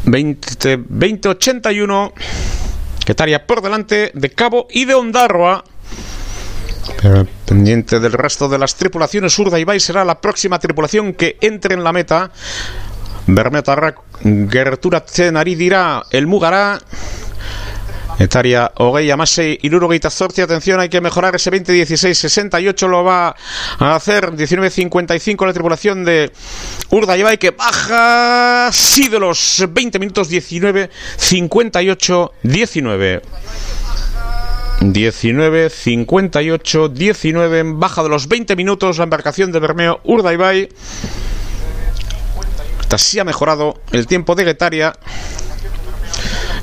Speaker 1: 20 20 81 Guetaria por delante de Cabo y de Ondarroa. Pero pendiente del resto de las tripulaciones, Urda Ibai será la próxima tripulación que entre en la meta. Bermetarrak gertura ari dira elmugara. Etaria hogei amasei irurogeita zortzi, atención, hay que mejorar ese 20-16-68, lo va a hacer 19-55 la tripulación de Urdaibai que baja, sí, de los 20 minutos 19-58-19. 19, 58, 19 en baja de los 20 minutos la embarcación de Bermeo Urdaibai. Hasta sí ha mejorado el tiempo de Guetaria.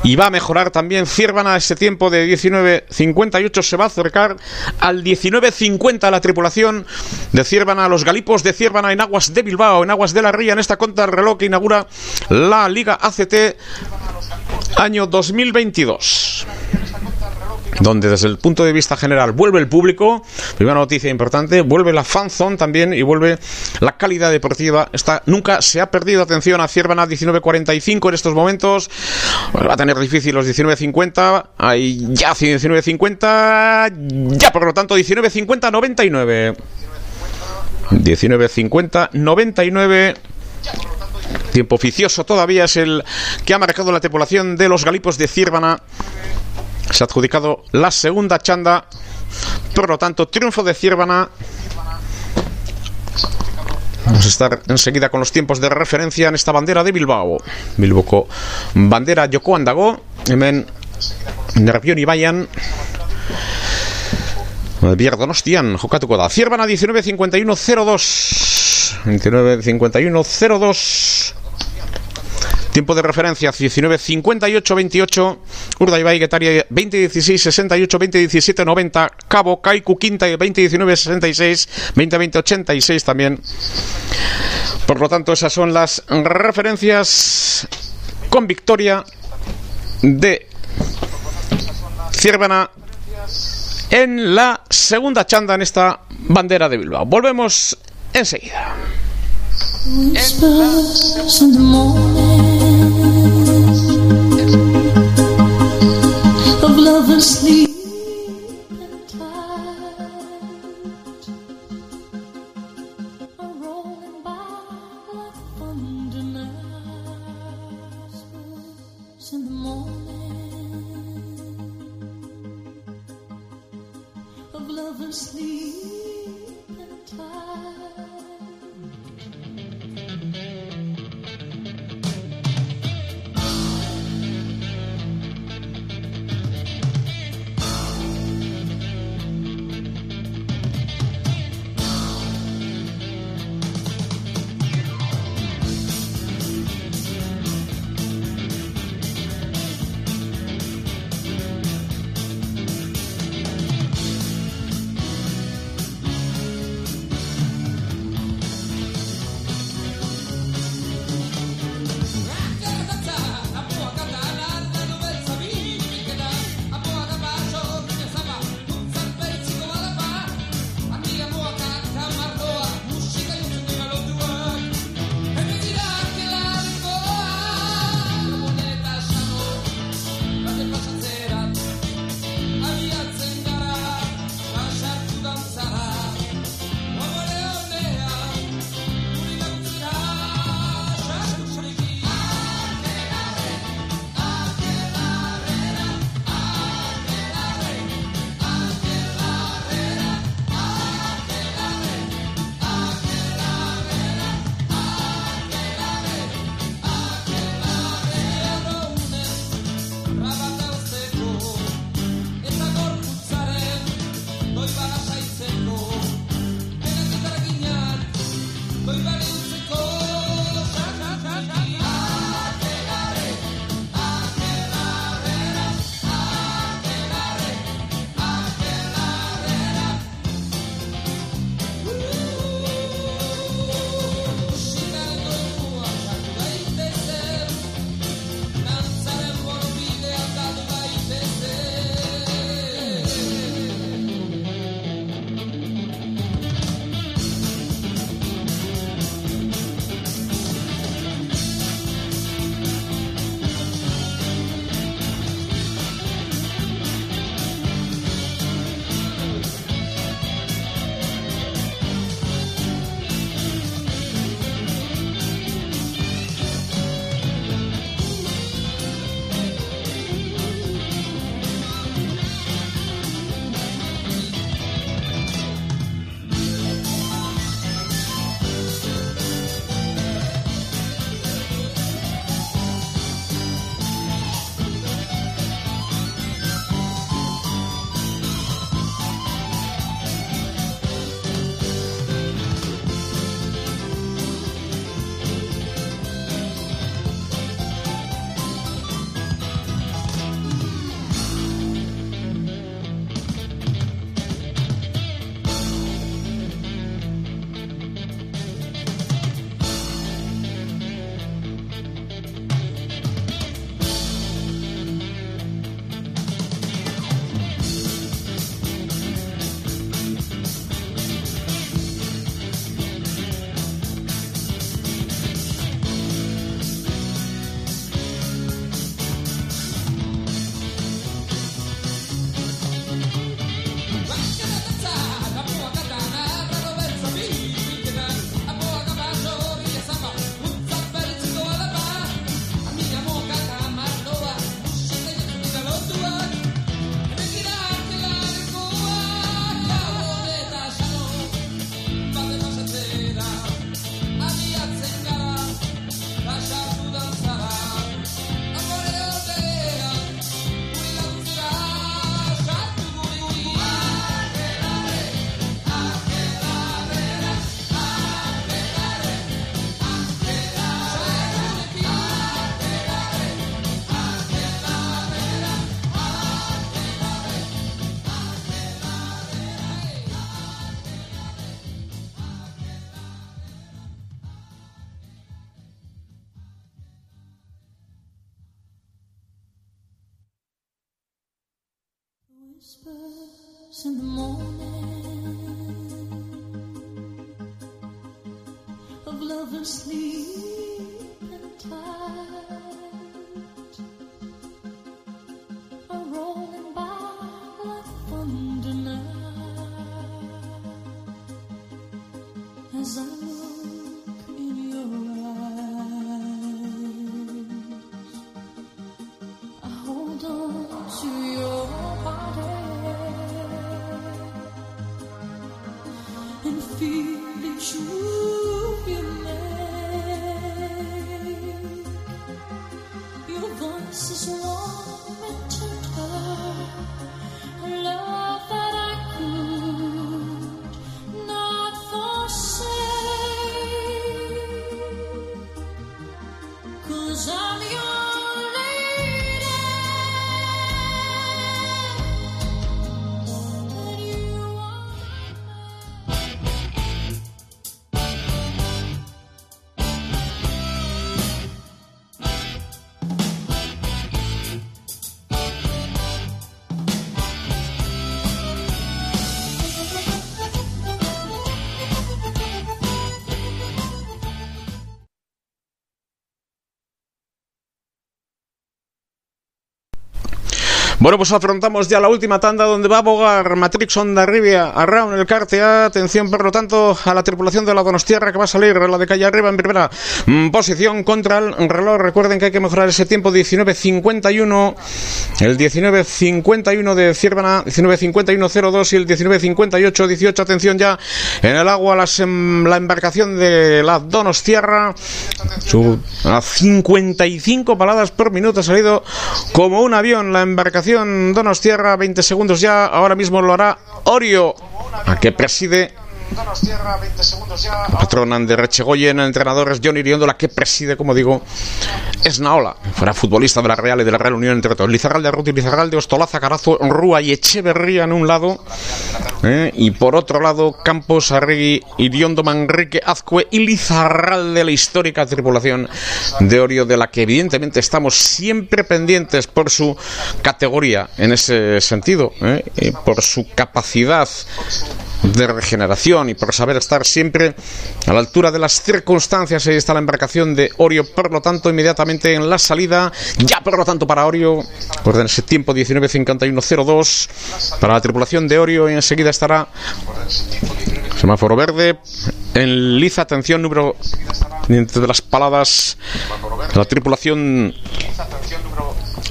Speaker 1: Y va a mejorar también Ciervana ese tiempo de 19.58 se va a acercar al 19.50 la tripulación de Ciervana, los galipos de Ciervana en aguas de Bilbao, en aguas de la Ría, en esta contra reloj que inaugura la Liga ACT año 2022 donde desde el punto de vista general vuelve el público, primera noticia importante, vuelve la fanzone también y vuelve la calidad deportiva. Esta nunca se ha perdido atención a Ciervana 19.45 en estos momentos. va a tener difícil los 19.50, hay ya 19.50, ya por lo tanto 19.50 99. 19.50 99 Tiempo oficioso todavía es el que ha marcado la tripulación de los galipos de Ciervana se ha adjudicado la segunda chanda. Por lo tanto, triunfo de Ciervana. Vamos a estar enseguida con los tiempos de referencia en esta bandera de Bilbao. Bilboko bandera Joko Andago. Hemen Nervión y Bayan. Bier Donostian jokatuko da. Ciervana 19.51.02. 19.51.02. Tiempo de referencia 19.58-28, Urdaibai Guetaria 20.16-68-20.17-90, Cabo Kaiku Quinta 20.19-66, 20.20-86 también. Por lo tanto, esas son las referencias con victoria de Ciervana en la segunda chanda en esta bandera de Bilbao. Volvemos enseguida.
Speaker 2: Whispers in sleep
Speaker 1: Bueno, pues afrontamos ya la última tanda donde va a abogar Matrix Onda Rivia Arraun el Cartea. Atención, por lo tanto, a la tripulación de la Donostierra que va a salir, la de calle arriba en primera mm, posición contra el reloj. Recuerden que hay que mejorar ese tiempo 19.51, el 19.51 de Ciervana, 19.51.02 y el 19.58.18. Atención ya en el agua las, em, la embarcación de la Donostierra. Su, a 55 paladas por minuto ha salido como un avión la embarcación Donostierra, 20 segundos ya, ahora mismo lo hará Orio, a que preside patronan de Rechegoyen, entrenadores John Iriondola, que preside, como digo, es Naola, fuera futbolista de la Real y de la Real Unión, entre otros. Lizarralde, Arruti, Lizarralde, Ostolaza, Carazo, Rúa y Echeverría en un lado, ¿eh? y por otro lado, Campos, Arregui, Iriondo, Manrique, Azcue y Lizarralde, la histórica tripulación de Orio, de la que evidentemente estamos siempre pendientes por su categoría en ese sentido, ¿eh? por su capacidad de regeneración y por saber estar siempre a la altura de las circunstancias. Ahí está la embarcación de Orio, por lo tanto, inmediatamente en la salida, ya por lo tanto para Orio, ese tiempo 19.51.02 para la tripulación de Orio y enseguida estará semáforo verde en Liza, atención número de las paladas la tripulación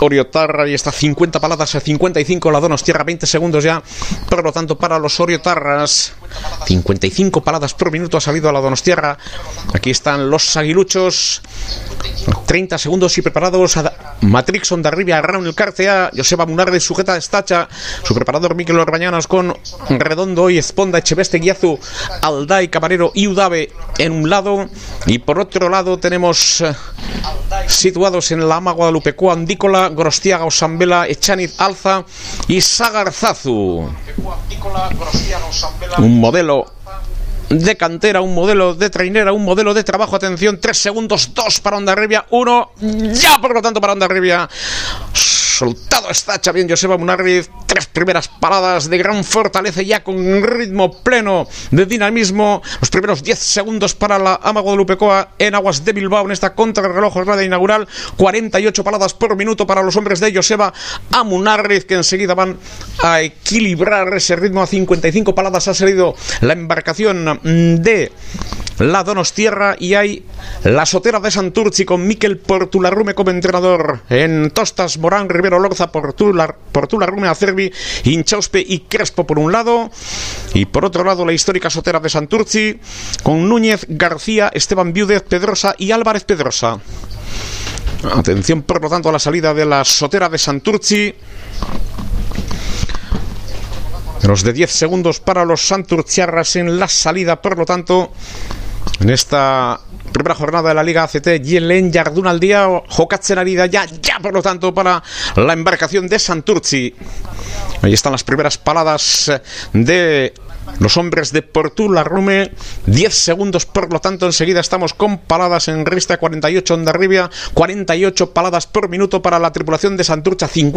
Speaker 1: Oriotarra y está 50 paladas a 55 la Donostierra 20 segundos ya. Por lo tanto para los Oriotarras 55 paladas por minuto ha salido a la Donostierra aquí están los aguiluchos. 30 segundos y preparados. A Matrix Ondarribia Raúl el Cartea Joseba Munarde sujeta estacha su preparador Miquel Orbañanas con Redondo y Esponda Echeveste Guiazu Alday Camarero y Udave en un lado. Y por otro lado tenemos eh, situados en la Ama Guadalupecoa Andícola Gorostiaga Osambela Echaniz Alza y Sagarzazu un modelo de cantera, un modelo de trainera, un modelo de trabajo. Atención, 3 segundos, 2 para Onda Rivia, 1 ya por lo tanto para Onda Rivia. Soltado está bien Joseba Munarriz. Tres primeras paradas de gran fortaleza ya con ritmo pleno de dinamismo. Los primeros 10 segundos para la Ama Guadalupecoa en aguas de Bilbao en esta contrarreloj jornada inaugural. 48 paradas por minuto para los hombres de Joseba Amunarriz que enseguida van a equilibrar ese ritmo a 55 paradas. Ha salido la embarcación de la Donostierra y hay la Sotera de Santurci con Miquel Portularrume como entrenador en Tostas, Morán, Rivero Lorza, Portular, Portularrume, Acerbi, Inchauspe y Crespo por un lado y por otro lado la histórica Sotera de Santurci con Núñez, García, Esteban Viúdez, Pedrosa y Álvarez Pedrosa. Atención por lo tanto a la salida de la Sotera de Santurci. Menos de 10 segundos para los Santurciarras en la salida, por lo tanto, en esta primera jornada de la Liga ACT, Yelen Yardun al día, Jokatzen Arida ya, ya, por lo tanto, para la embarcación de Santurci. Ahí están las primeras paladas de los hombres de Portula Rume, 10 segundos, por lo tanto, enseguida estamos con paladas en rista 48 Onda Rivia, 48 paladas por minuto para la tripulación de Santurcha, 50